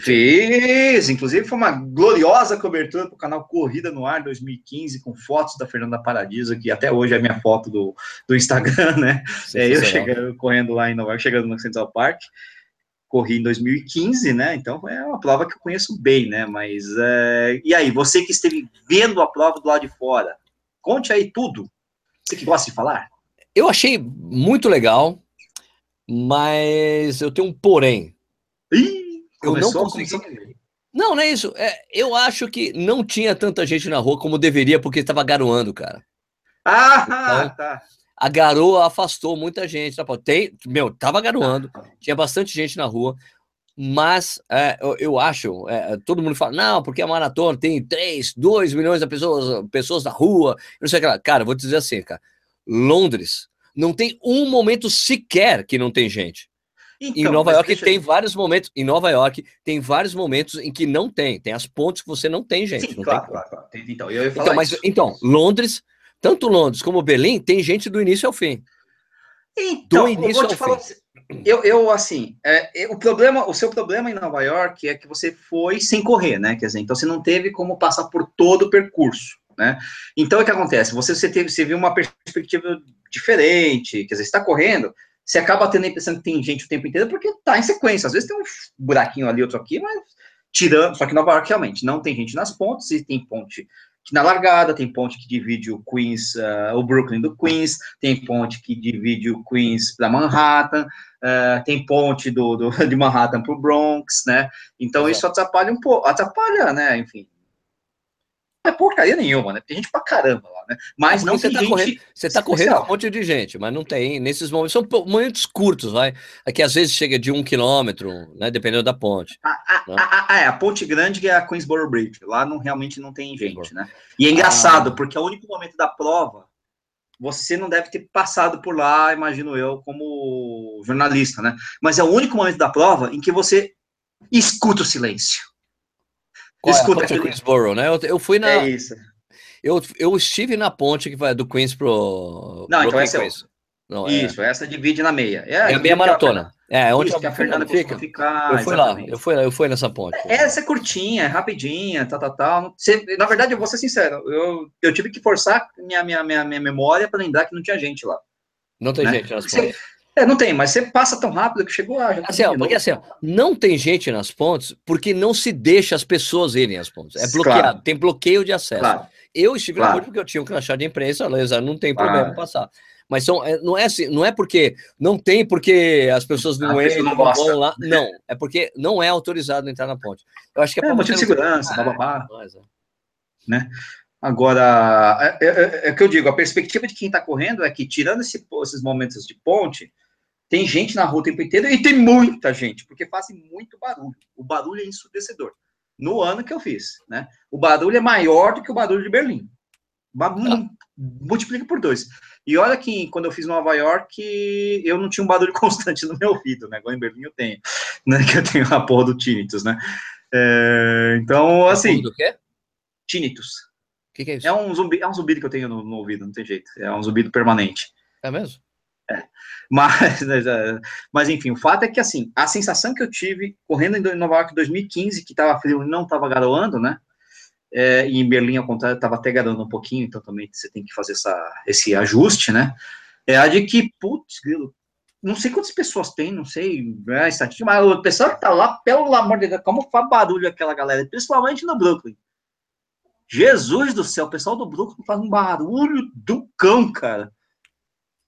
Speaker 2: Fiz, inclusive foi uma gloriosa cobertura para o canal Corrida no Ar 2015, com fotos da Fernanda Paradiso, que até hoje é a minha foto do, do Instagram, né? É eu chegando, correndo lá em Nova York, chegando no Central Park corri em 2015, né? Então é uma prova que eu conheço bem, né? Mas é... e aí, você que esteve vendo a prova do lado de fora, conte aí tudo. Você que gosta de falar?
Speaker 1: Eu achei muito legal, mas eu tenho um porém.
Speaker 2: Ih,
Speaker 1: eu não consegui. Não, não é isso. É, eu acho que não tinha tanta gente na rua como deveria, porque estava garoando, cara.
Speaker 2: Ah, então, tá
Speaker 1: a garoa afastou muita gente. Tá? Tem, meu, tava garoando, tinha bastante gente na rua, mas é, eu, eu, acho, é, todo mundo fala, não, porque a maratona tem 3, 2 milhões de pessoas, pessoas na rua, não sei o que lá. Cara, vou te dizer assim, cara, Londres não tem um momento sequer que não tem gente. Então, em Nova York tem vários momentos. Em Nova York tem vários momentos em que não tem. Tem as pontes que você não tem gente. Sim,
Speaker 2: não claro, claro, claro, Então, eu
Speaker 1: ia falar então, mas, então, Londres tanto Londres como Berlim tem gente do início ao fim.
Speaker 2: Então, do início ao falar, fim. Eu, eu assim, é, o problema, o seu problema em Nova York é que você foi sem correr, né? Quer dizer, então você não teve como passar por todo o percurso, né? Então o que acontece? Você, você teve, você viu uma perspectiva diferente, quer dizer, está correndo, você acaba tendo a impressão que tem gente o tempo inteiro porque tá em sequência. Às vezes tem um buraquinho ali, outro aqui, mas tirando, só que Nova York realmente não tem gente nas pontes e tem ponte na largada tem ponte que divide o Queens, uh, o Brooklyn do Queens, tem ponte que divide o Queens para Manhattan, uh, tem ponte do, do de Manhattan para o Bronx, né? Então Exato. isso atrapalha um pouco, atrapalha, né? Enfim. É porcaria nenhuma, né? Tem gente pra caramba lá, né? Mas não
Speaker 1: você
Speaker 2: tem
Speaker 1: tá
Speaker 2: gente.
Speaker 1: correndo, você tá correndo com um monte de gente, mas não tem. Nesses momentos são momentos curtos, vai. Aqui às vezes chega de um quilômetro, né? Dependendo da ponte.
Speaker 2: Ah, ah,
Speaker 1: Né?
Speaker 2: ah, ah, é, a Ponte Grande que é a Queensboro Bridge. Lá não, realmente não tem gente, né? E é engraçado,
Speaker 1: Ah.
Speaker 2: porque é o único momento da prova, você não deve ter passado por lá, imagino eu, como jornalista, né? Mas é o único momento da prova em que você escuta o silêncio.
Speaker 1: Qual é a
Speaker 2: Escuta
Speaker 1: ponte de
Speaker 2: aquele-
Speaker 1: Queensboro, né? Eu, eu fui na.
Speaker 2: É isso.
Speaker 1: Eu, eu estive na ponte que vai do Queens pro.
Speaker 2: Não, então
Speaker 1: Brooklyn
Speaker 2: essa é.
Speaker 1: Não, é,
Speaker 2: Isso, essa divide na meia.
Speaker 1: é a meia maratona. É, onde
Speaker 2: Onde que a Fernanda
Speaker 1: fica.
Speaker 2: ficar.
Speaker 1: Eu fui lá,
Speaker 2: exatamente.
Speaker 1: eu fui, eu fui nessa ponte.
Speaker 2: Essa é curtinha, é rapidinha, tal, tal, tal. Você- na verdade, eu vou ser sincero, eu, eu tive que forçar minha, minha, minha, minha memória para lembrar que não tinha gente lá.
Speaker 1: Não tem
Speaker 2: né?
Speaker 1: gente nas
Speaker 2: Você-
Speaker 1: pontes.
Speaker 2: É, não tem, mas você passa tão rápido que chegou lá.
Speaker 1: Assim, ó, porque assim, ó, não tem gente nas pontes porque não se deixa as pessoas irem às pontes. É
Speaker 2: Claro.
Speaker 1: bloqueado, tem bloqueio de acesso.
Speaker 2: Claro,
Speaker 1: Eu estive na
Speaker 2: Claro.
Speaker 1: ponte porque eu tinha um crachá de imprensa, não tem
Speaker 2: Claro.
Speaker 1: problema passar. Mas são, é, não, é assim, não é porque não tem porque as pessoas não
Speaker 2: A
Speaker 1: entram,
Speaker 2: não
Speaker 1: vão lá. Não, é porque não é autorizado entrar na ponte. Eu acho que é,
Speaker 2: é motivo de segurança, bababá.
Speaker 1: Mas, é.
Speaker 2: Agora, é, é- é o que eu digo, a perspectiva de quem está correndo é que, tirando esse- esses momentos de ponte, tem gente na rua o tempo inteiro e tem muita gente, porque fazem muito barulho. O barulho é ensurdecedor. No ano que eu fiz, né? O barulho é maior do que o barulho de Berlim. Mu- Multiplica por dois. E olha que quando eu fiz Nova York, eu não tinha um barulho constante no meu ouvido, né? Igual em Berlim eu tenho, né? Que eu tenho a porra do tinnitus, né? É, então, assim,
Speaker 1: Do quê?
Speaker 2: tinnitus.
Speaker 1: O que, que é isso?
Speaker 2: É um zumbi, é um zumbido que eu tenho no, no ouvido, não tem jeito. É um zumbido permanente.
Speaker 1: É mesmo?
Speaker 2: Mas, mas, enfim, o fato é que, assim, a sensação que eu tive correndo em Nova York em 2015, que estava frio e não estava garoando, né? É, e em Berlim, ao contrário, estava até garoando um pouquinho, então também você tem que fazer essa, esse ajuste, né? É a de que, putz, não sei quantas pessoas tem, não sei é, estatística, mas o pessoal que tá lá, pelo amor de Deus, como faz barulho aquela galera, principalmente no Brooklyn. Jesus do céu, o pessoal do Brooklyn faz um barulho do cão, cara.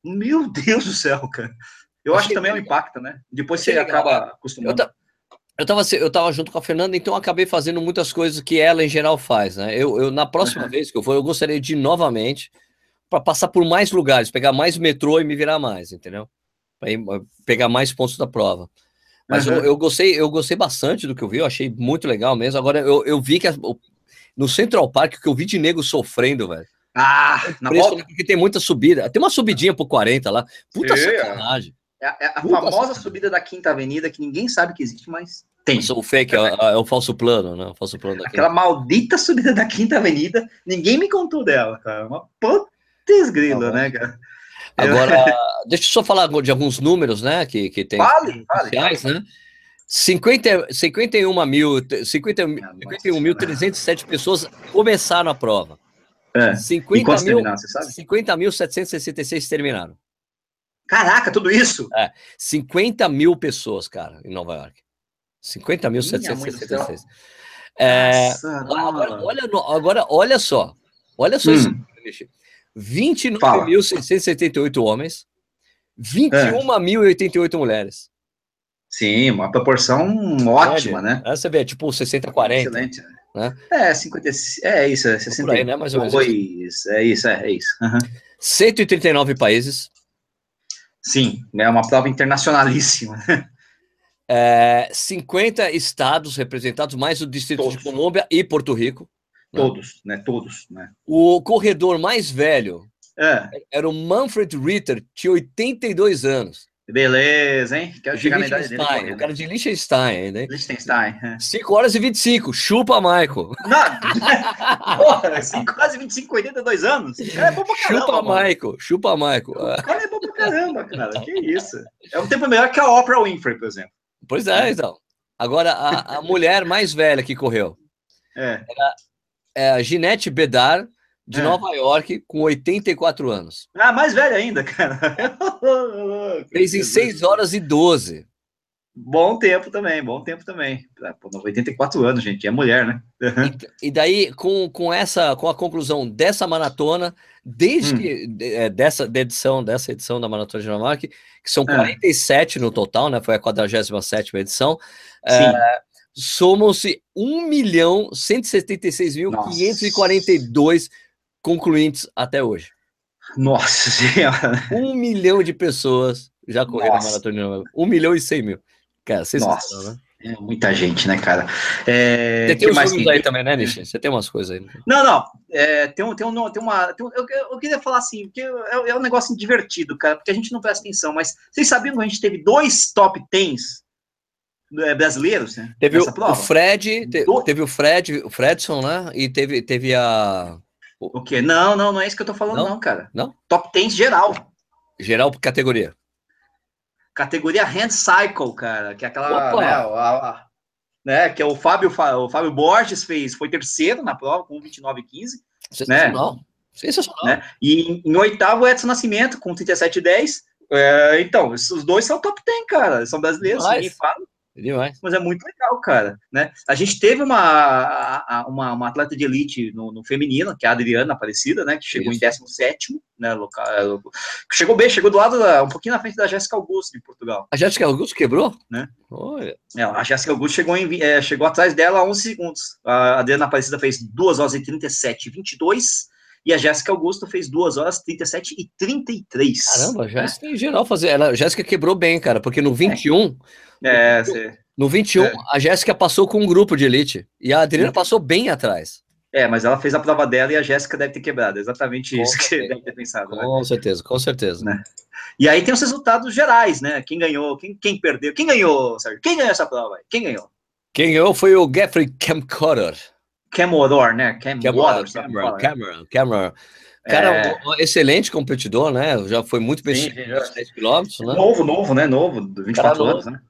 Speaker 2: Meu Deus do céu, cara. Eu acho que também é um
Speaker 1: legal.
Speaker 2: impacto, né? Depois você
Speaker 1: legal,
Speaker 2: acaba
Speaker 1: Eu,
Speaker 2: acostumando.
Speaker 1: ta- eu, tava, eu tava junto com a Fernanda, então eu acabei fazendo muitas coisas que ela em geral faz, né? Eu, eu na próxima
Speaker 2: Uhum.
Speaker 1: vez que eu for, eu gostaria de ir novamente para passar por mais lugares, pegar mais metrô e me virar mais, entendeu? Para pegar mais pontos da prova. Mas eu,
Speaker 2: Uhum.
Speaker 1: eu gostei, eu gostei bastante do que eu vi, eu achei muito legal mesmo. Agora eu, eu vi que o- no Central Park o que eu vi de nego sofrendo, velho.
Speaker 2: Ah, na
Speaker 1: Preço,
Speaker 2: volta.
Speaker 1: porque tem muita subida. Tem uma subidinha por 40 lá. Puta
Speaker 2: É.
Speaker 1: sacanagem.
Speaker 2: É, é a
Speaker 1: Puta
Speaker 2: famosa
Speaker 1: sacanagem.
Speaker 2: subida da Quinta Avenida que ninguém sabe que existe, mas tem.
Speaker 1: Isso, o fake é, é o falso plano, né? O falso plano daqui.
Speaker 2: Aquela maldita subida da Quinta Avenida, ninguém me contou dela, cara. Uma putz grila,
Speaker 1: Tá
Speaker 2: né, cara?
Speaker 1: Agora, deixa eu só falar de alguns números, né? Que, que tem
Speaker 2: Fale, fale.
Speaker 1: oficiais, né? 50, 51 mil, 50
Speaker 2: Ah,
Speaker 1: 51.307 pessoas começaram a prova.
Speaker 2: É. E
Speaker 1: 50
Speaker 2: quantos
Speaker 1: mil,
Speaker 2: terminaram, você sabe?
Speaker 1: 50.766 terminaram.
Speaker 2: Caraca, tudo isso?
Speaker 1: 50 mil pessoas, cara, em Nova York.
Speaker 2: Minha mãe do
Speaker 1: 50.766. É,
Speaker 2: Nossa,
Speaker 1: agora, olha, agora, olha só. Olha só
Speaker 2: Hum.
Speaker 1: Nishi. 29.678 homens, 21.088 mulheres.
Speaker 2: Sim, uma proporção ótima, né?
Speaker 1: Aí você vê, tipo 60 40.
Speaker 2: Excelente.
Speaker 1: né?
Speaker 2: É, 50, é isso, é 60.
Speaker 1: Por aí, né? Mais ou menos.
Speaker 2: É isso, é, é isso. aham.
Speaker 1: 139 países,
Speaker 2: Sim, é uma prova internacionalíssima.
Speaker 1: é, 50 estados representados, mais o Distrito de
Speaker 2: Todos.
Speaker 1: Colômbia e Porto Rico.
Speaker 2: Todos, né? Todos, né?
Speaker 1: O corredor mais velho
Speaker 2: É,
Speaker 1: era o Manfred Ritter, tinha 82 anos.
Speaker 2: Beleza, hein? Quero
Speaker 1: De
Speaker 2: chegar na idade dele. Correndo.
Speaker 1: o cara de Liechtenstein, né?
Speaker 2: Liechtenstein. é.
Speaker 1: 5 horas e 25, chupa, Michael.
Speaker 2: Não, porra, assim, quase 25, 82 anos. O cara é bom pra caramba.
Speaker 1: Chupa,
Speaker 2: mano.
Speaker 1: Michael, chupa, Michael.
Speaker 2: O cara é bom pra caramba, cara. Que isso. É um tempo melhor que a Oprah Winfrey, por exemplo.
Speaker 1: Pois é, então. Agora, a, a mulher mais velha que correu
Speaker 2: É.
Speaker 1: é a Ginette Bedar, de
Speaker 2: É.
Speaker 1: Nova York, com 84 anos.
Speaker 2: Ah, mais velho ainda, cara.
Speaker 1: Fez em 6 horas e 12.
Speaker 2: Bom tempo também, bom tempo também. Ah, Pô, 84 anos, gente, é mulher, né?
Speaker 1: E, e daí, com, com essa, com a conclusão dessa maratona, desde
Speaker 2: Hum.
Speaker 1: que é, dessa da edição, dessa edição da Maratona de Nova York, que são
Speaker 2: É.
Speaker 1: 47 no total, né? Foi a 47 edição.
Speaker 2: Sim.
Speaker 1: é, somam-se 1 milhão 176 mil 542 concluintes até hoje.
Speaker 2: Nossa Senhora!
Speaker 1: Um milhão de pessoas já correram a maratona de Nova York. Um milhão e cem mil. Cara, sensacional, né?
Speaker 2: É muita gente, né, cara? É,
Speaker 1: Você tem uns números aí também, né, Nishi? Você tem umas coisas aí.
Speaker 2: Não, não. É, tem, um, tem, um, tem uma. Tem um, eu, eu, queria falar assim, porque é, é, um negócio divertido, cara, porque a gente não presta atenção, mas vocês sabiam que a gente teve dois top tens é, brasileiros, né?
Speaker 1: Teve o, o, Fred, te, teve o Fred, o Fredson, né? E teve, teve a.
Speaker 2: O, o quê? Não, não, não é isso que eu tô falando, não, não cara.
Speaker 1: Não?
Speaker 2: Top tens geral.
Speaker 1: Geral por categoria
Speaker 2: categoria Hand Cycle, cara, que é aquela, né, a, a, né, que é o Fábio, o Fábio Borges fez, foi terceiro na prova com 29,15. Sensacional. Né? Sensacional. Né? E em, em oitavo, Edson Nascimento com 37,10. É, então, os dois são top 10, cara, são brasileiros, ninguém fala.
Speaker 1: Demais.
Speaker 2: Mas é muito legal, cara. Né? A gente teve uma, uma, uma atleta de elite no, no, feminino, que é a Adriana Aparecida, né? Que chegou Isso. em 17, né? Local, é, chegou bem, chegou do lado, da, um pouquinho na frente da Jéssica Augusto, de Portugal.
Speaker 1: A Jéssica Augusto quebrou?
Speaker 2: Né? Olha. É, a Jéssica Augusto chegou, em, é, chegou atrás dela 11 segundos. A Adriana Aparecida fez 2 horas e 37 e 22. E a Jéssica Augusto fez 2 horas 37 e 33.
Speaker 1: Caramba, a Jéssica em geral fazer. Ela, a Jéssica quebrou bem, cara, porque no 21.
Speaker 2: É, é você...
Speaker 1: No 21, é. a Jéssica passou com um grupo de elite. E a Adriana passou bem atrás.
Speaker 2: É, mas ela fez a prova dela e a Jéssica deve ter quebrado. exatamente com isso certeza. que deve ter pensado.
Speaker 1: Com né? certeza, com certeza.
Speaker 2: Né? E aí tem os resultados gerais, né? Quem ganhou, quem, quem perdeu. Quem ganhou, Sérgio? Quem ganhou essa prova? Quem ganhou?
Speaker 1: Quem ganhou foi o Geoffrey Camcorder.
Speaker 2: Camoror, né? Camoror.
Speaker 1: Cameron, Cameron, Cameron. Cara, é... um excelente competidor, né? Já foi muito bem nos 10 quilômetros, né?
Speaker 2: Novo, novo, né? Novo, 24 Cara, anos, né?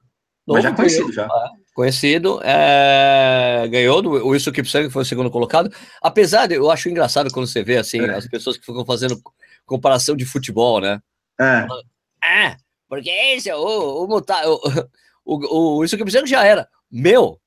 Speaker 2: Novo, Mas já conhecido já. É,
Speaker 1: conhecido, é, ganhou do o Wilson Kipsang, que foi o segundo colocado. Apesar de, eu acho engraçado quando você vê assim, é. as pessoas que ficam fazendo comparação de futebol, né?
Speaker 2: É.
Speaker 1: Ah, porque esse, o, o, o, o, o Wilson Kipsang já era. Meu,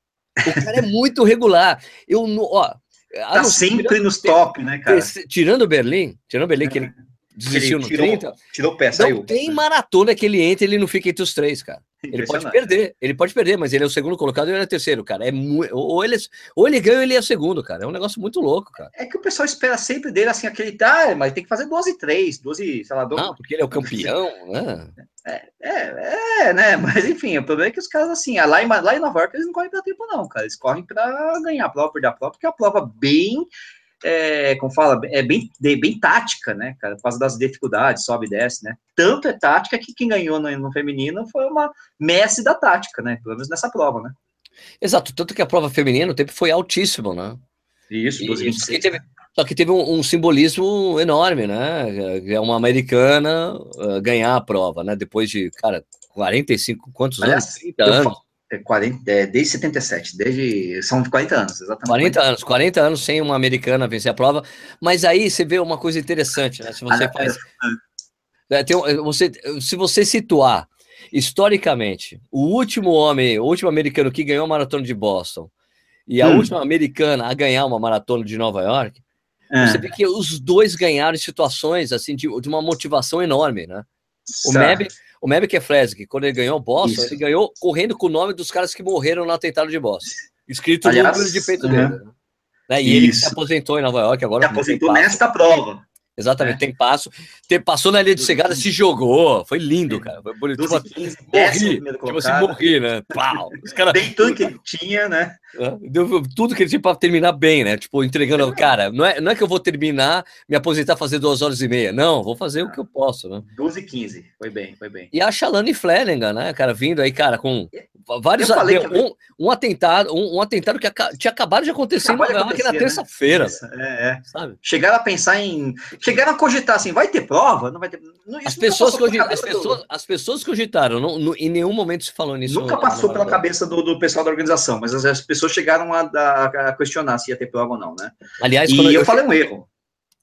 Speaker 1: o cara é muito regular. Eu, ó,
Speaker 2: tá sempre tirando, nos top, né, cara?
Speaker 1: Tirando o Berlim, tirando o Berlim, que ele é. desistiu no tirou, 30.
Speaker 2: Tirou o pé, saiu.
Speaker 1: Não tem maratona que ele entra ele não fica entre os três, cara. Ele pode perder, ele pode perder, mas ele é o segundo colocado e ele é o terceiro, cara. É ou, ele, ou ele ganha ou ele é o segundo, cara. É um negócio muito louco, cara.
Speaker 2: É que o pessoal espera sempre dele assim, aquele tá, mas tem que fazer 12 3, 12, sei lá, 12.
Speaker 1: Não, porque ele é o campeão,
Speaker 2: né? É, é, é, né? Mas enfim, o problema é que os caras, assim, lá em, lá em Nova York, eles não correm pra tempo, não, cara. Eles correm pra ganhar a prova, perder a prova, porque é a prova bem é, como fala, é bem, bem tática, né, cara, por causa das dificuldades, sobe e desce, né, tanto é tática que quem ganhou no, no feminino foi uma Messi da tática, né, pelo menos nessa prova, né.
Speaker 1: Exato, tanto que a prova feminina, o tempo foi altíssimo, né.
Speaker 2: Isso, 12,
Speaker 1: só que teve, só que teve um, um, simbolismo enorme, né, é uma americana uh, ganhar a prova, né, depois de, cara, 45, quantos Aliás, anos? 30 anos.
Speaker 2: É 40, é, desde 77, desde. São 40 anos, exatamente.
Speaker 1: 40 anos, 40 anos sem uma americana vencer a prova. Mas aí você vê uma coisa interessante, né? Se você ah, faz. É, tem, você, se você situar historicamente o último homem, o último americano que ganhou a maratona de Boston e a hum. última americana a ganhar uma maratona de Nova York, é. você vê que os dois ganharam em situações assim de, de uma motivação enorme, né? O Meb, o Meb Keflezig, quando ele ganhou Boston, Isso. ele ganhou correndo com o nome dos caras que morreram no atentado de Boston. Escrito no número de peito dele. Né? E Isso. ele se aposentou em Nova York agora.
Speaker 2: Se aposentou nesta prova.
Speaker 1: Exatamente, é. tem passo. Tem, passou na linha de chegada, se jogou. Foi lindo, cara. Foi bonito. 12, 15, morri. Tipo assim, morri, né? Pau.
Speaker 2: Os cara... Bem tudo que ele tinha, né?
Speaker 1: Deu tudo que ele tinha para terminar bem, né? Tipo, entregando. Cara, não é, não é que eu vou terminar, me aposentar, fazer duas horas e meia. Não, vou fazer o que eu posso, né?
Speaker 2: 12 e 15. Foi bem, foi bem.
Speaker 1: E a Shalane Flanagan, né, cara, vindo aí, cara, com vários. Um, um, atentado, um, um, atentado que tinha acabado de acontecer em York na né? terça-feira.
Speaker 2: É, é. Sabe? Chegaram a pensar em chegaram a cogitar assim, vai ter prova? Não vai ter. Não,
Speaker 1: as, pessoas cogitaram, as, pessoas, as pessoas cogitaram, não, não, em nenhum momento se falou nisso.
Speaker 2: Nunca passou pela cabeça do, do, pessoal da organização, mas as, as pessoas chegaram a, a, questionar se ia ter prova ou não, né?
Speaker 1: Aliás,
Speaker 2: e eu, eu falei um erro.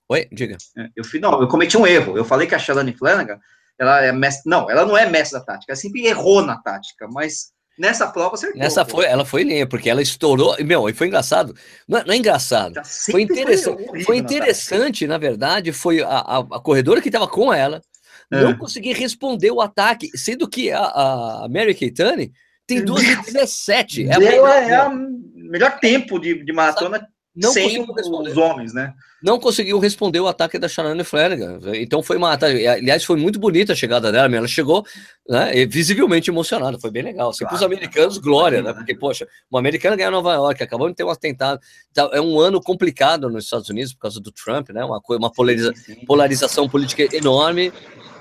Speaker 1: Oi, diga.
Speaker 2: É, eu, não, eu cometi um erro. Eu falei que a Shalane Flanagan, ela é mestre. Não, ela não é mestre da tática, ela sempre errou na tática, mas Nessa prova acertou.
Speaker 1: Nessa foi, ela foi linha, porque ela estourou. Meu, e foi engraçado. Não é, não é engraçado. Foi interessante. Foi, foi interessante, na verdade, foi a, a, a corredora que estava com ela é. não conseguir responder o ataque, sendo que a, a Mary Keitane tem 2h17.
Speaker 2: É, ela é o melhor tempo de, de maratona
Speaker 1: não sem os
Speaker 2: homens, né?
Speaker 1: Não conseguiu responder o ataque da Shannon Flanagan. Então foi uma. Aliás, foi muito bonita a chegada dela. Ela chegou né, visivelmente emocionada. Foi bem legal. Assim, claro, para os americanos, glória, né? Porque, poxa, uma americana ganhou Nova York, acabou de ter um atentado. Então, é um ano complicado nos Estados Unidos por causa do Trump, né? Uma, uma polariza, polarização política enorme,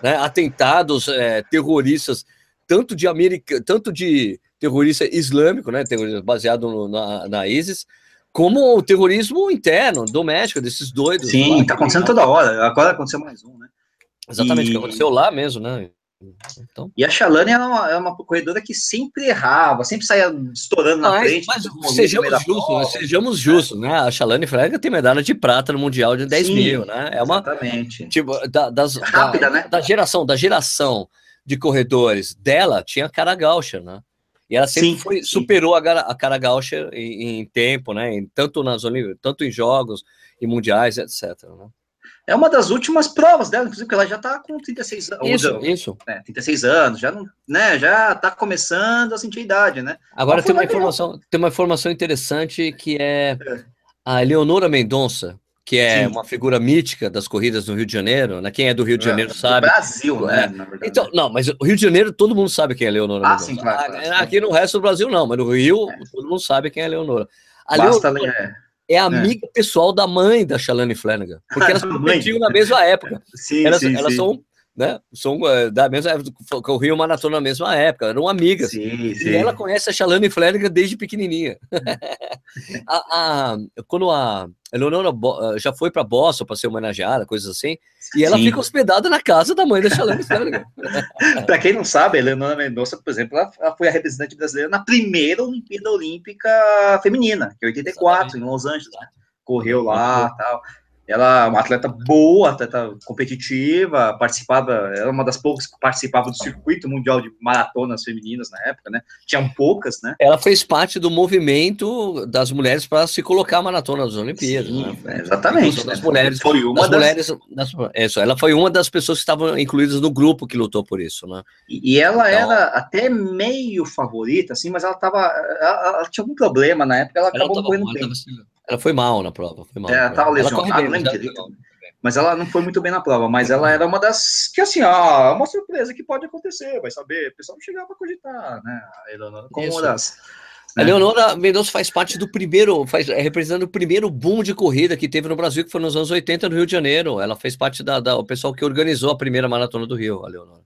Speaker 1: né? Atentados é, terroristas, tanto de América, tanto de terrorista islâmico, né? Baseado no, na, na ISIS como o terrorismo interno, doméstico, desses doidos.
Speaker 2: Sim, está acontecendo toda hora. Agora aconteceu mais um, né?
Speaker 1: Exatamente, e... que aconteceu lá mesmo, né?
Speaker 2: Então... E a Shalane é uma, é uma corredora que sempre errava, sempre saía estourando na mas, frente.
Speaker 1: Mas sejamos justos, né? sejamos justos, né? A Shalane Frega tem medalha de prata no Mundial de 10 Sim, mil, né? É uma.
Speaker 2: Exatamente.
Speaker 1: Tipo, da, das, Rápida, da, né? da geração, da geração de corredores dela, tinha cara gaúcha, né? E ela sempre sim, foi, sim. superou a, a cara gaúcha em, em, tempo, né? Em, tanto nas Olimpíadas, tanto em jogos e mundiais, etc. Né?
Speaker 2: É uma das últimas provas dela, inclusive, porque ela já está com 36 anos.
Speaker 1: Isso, isso.
Speaker 2: É, 36 anos, já não, né, já está começando a sentir a idade, né?
Speaker 1: Agora tem uma, informação, tem uma informação interessante que é, é. a Leonora Mendonça, que é Sim. uma figura mítica das corridas no Rio de Janeiro, né? Quem é do Rio de Janeiro é, sabe.
Speaker 2: Brasil, né?
Speaker 1: É. Então, não, mas o Rio de Janeiro todo mundo sabe quem é Leonora.
Speaker 2: Ah, sim, claro, claro,
Speaker 1: Aqui no resto do Brasil não, mas no Rio é. todo mundo sabe quem é Leonora. A
Speaker 2: Basta Leonora
Speaker 1: é, é amiga pessoal da mãe da Shalane Flanagan, porque elas competiam na mesma época.
Speaker 2: Sim,
Speaker 1: elas,
Speaker 2: sim,
Speaker 1: elas
Speaker 2: sim.
Speaker 1: são né? São uh, da mesma época, corriam maratona na mesma época, eram amigas.
Speaker 2: Sim, sim.
Speaker 1: E ela conhece a Shalane Flanagan desde pequenininha. a, a, quando a Eleonora uh, já foi para Boston para ser homenageada, coisas assim, e ela sim. fica hospedada na casa da mãe da Shalane Flanagan.
Speaker 2: para quem não sabe, a Eleonora Mendonça, por exemplo, ela, ela, foi a representante brasileira na primeira Olimpíada Olímpica Feminina, que é 84, Exatamente. em Los Angeles. Né? Correu lá tal. Ela é uma atleta boa, atleta competitiva, participava, era uma das poucas que participava do circuito mundial de maratonas femininas na época, né? Tinham poucas, né?
Speaker 1: Ela fez parte do movimento das mulheres para se colocar a maratona das Olimpíadas.
Speaker 2: Sim, né? Exatamente.
Speaker 1: Das né? mulheres, foi uma das, das... mulheres, das, isso, ela foi uma das pessoas que estavam incluídas no grupo que lutou por isso, né?
Speaker 2: E, e ela então, era até meio favorita, assim, mas ela tava, ela, ela tinha algum problema na época, ela, ela acabou correndo bem.
Speaker 1: Ela foi mal na prova, foi mal.
Speaker 2: É, ela lesionada, direito. Mas ela não foi muito bem na prova, mas ela era uma das que, assim, ó, uma surpresa que pode acontecer, vai saber. O pessoal não chegava a cogitar, né? A Eleonora, como Isso. uma das.
Speaker 1: Né? A Leonora Mendonça faz parte do primeiro, faz, é representando o primeiro boom de corrida que teve no Brasil, que foi nos anos 80 no Rio de Janeiro. Ela fez parte da, da o pessoal que organizou a primeira maratona do Rio, a Leonora.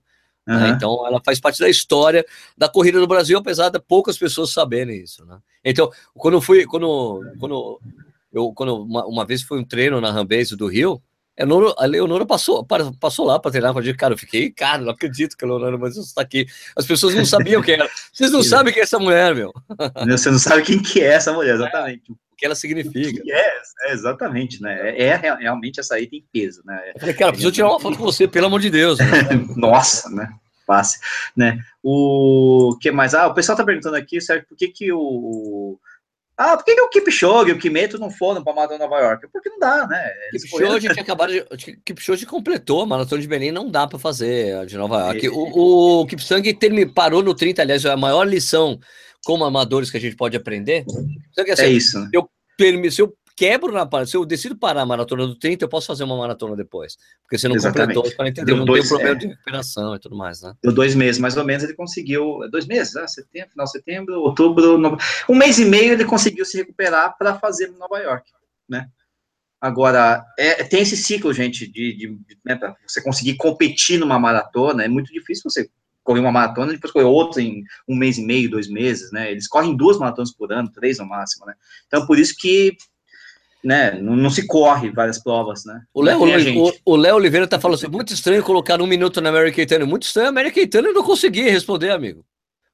Speaker 1: Uhum. Né? Então, ela faz parte da história da corrida no Brasil, apesar de poucas pessoas saberem isso. Né? Então, quando eu fui, quando, quando eu, quando uma, uma vez foi um treino na Rambase do Rio, a Leonora passou, passou lá para treinar com a gente. Cara, eu fiquei, cara, não acredito que a Leonora mas está aqui. As pessoas não sabiam quem era. Vocês não sabem quem é essa mulher, meu.
Speaker 2: Você não sabe quem que é essa mulher, exatamente.
Speaker 1: O que ela significa.
Speaker 2: Que é, é, exatamente, né? É, é, realmente essa aí tem peso, né?
Speaker 1: Eu falei, cara, preciso tirar uma foto com você, pelo amor de Deus. Né?
Speaker 2: Nossa, né? Passe, né? O que mais? Ah, o pessoal tá perguntando aqui, certo? Por que que o ah, por que, que o Kipchoge e o Kimeto não foram para a Maratona Nova York? Porque não dá, né?
Speaker 1: Eles Kipchoge tinha acabado de... Kipchoge completou a Maratona de Belém, não dá para fazer de Nova York. O, o Kipsang parou no 30, aliás, é a maior lição como amadores que a gente pode aprender.
Speaker 2: É, assim, é isso.
Speaker 1: Eu, se eu quebro na se eu decido parar a maratona do 30, eu posso fazer uma maratona depois. Porque você não Exatamente. completou os 40 não dois, tem problema é. de recuperação e tudo mais, né?
Speaker 2: Deu dois meses, mais ou menos, ele conseguiu. Dois meses, ah, setembro, final de setembro, outubro, no, um mês e meio ele conseguiu se recuperar para fazer no Nova York, né? Agora, é, tem esse ciclo, gente, de, de, de né, para você conseguir competir numa maratona, é muito difícil você correr uma maratona depois correr outra em um mês e meio, dois meses, né? Eles correm duas maratonas por ano, três no máximo, né? Então, por isso que né? Não, não, se corre várias provas, né?
Speaker 1: O Léo, o, Léo Oliveira tá falando assim, muito estranho colocar um minuto na American Italia. Muito estranho, a American Italia eu não consegui responder, amigo.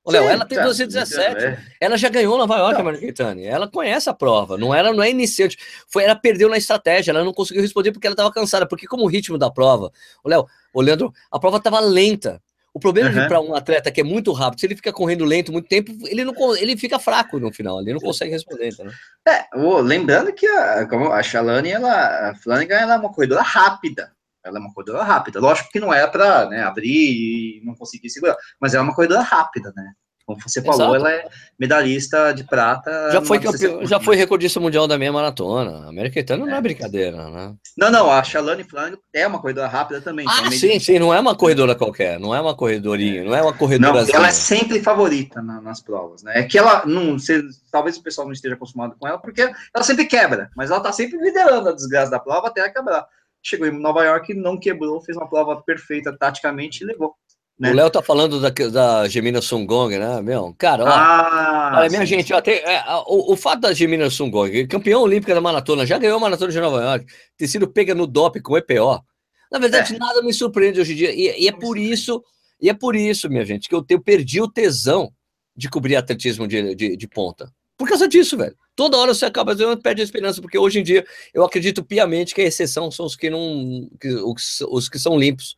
Speaker 1: Ô, Léo, ela tem tá, 217. É. Ela já ganhou Nova York, não. a American Ela conhece a prova. Não era, não é iniciante. Foi, ela perdeu na estratégia. Ela não conseguiu responder porque ela estava cansada. Porque como o ritmo da prova, o Léo, o Leandro, a prova estava lenta. O problema uhum. para um atleta que é muito rápido, se ele fica correndo lento muito tempo, ele não ele fica fraco no final, ele não consegue responder, né?
Speaker 2: É, lembrando que a, como a Shalane, ela, a Flanagan, ela é uma corredora rápida. Ela é uma corredora rápida. Lógico que não é para né, abrir e não conseguir segurar, mas é uma corredora rápida, né? Como você falou, Exato. ela é medalhista de prata.
Speaker 1: Já foi, campeão, já foi recordista mundial da meia maratona. A Americana não é, é brincadeira, né?
Speaker 2: Não, não, a Shalane Flanagan é uma corredora rápida também.
Speaker 1: Ah, sim, sim, não é uma corredora qualquer, não é uma corredorinha, não é uma corredora.
Speaker 2: Não, ela é sempre favorita na, nas provas, né? É que ela, não, você, talvez o pessoal não esteja acostumado com ela, porque ela sempre quebra, mas ela tá sempre liderando a desgraça da prova até ela quebrar. Chegou em Nova York, não quebrou, fez uma prova perfeita taticamente e levou.
Speaker 1: Né? O Léo tá falando da, da Gemina Sungong, né, meu? Cara, ó, ah, olha, minha sim. gente, ó, tem, é, o, o, fato da Gemina Sungong, campeã olímpica da maratona, já ganhou a maratona de Nova York, ter sido pega no DOP com EPO, na verdade, é. nada me surpreende hoje em dia, e, e, é por isso, e é por isso, minha gente, que eu, tenho, perdi o tesão de cobrir atletismo de, de, de ponta. Por causa disso, velho. Toda hora você acaba você perde a esperança, porque hoje em dia eu acredito piamente que a exceção são os que não. Que, os, os que são limpos.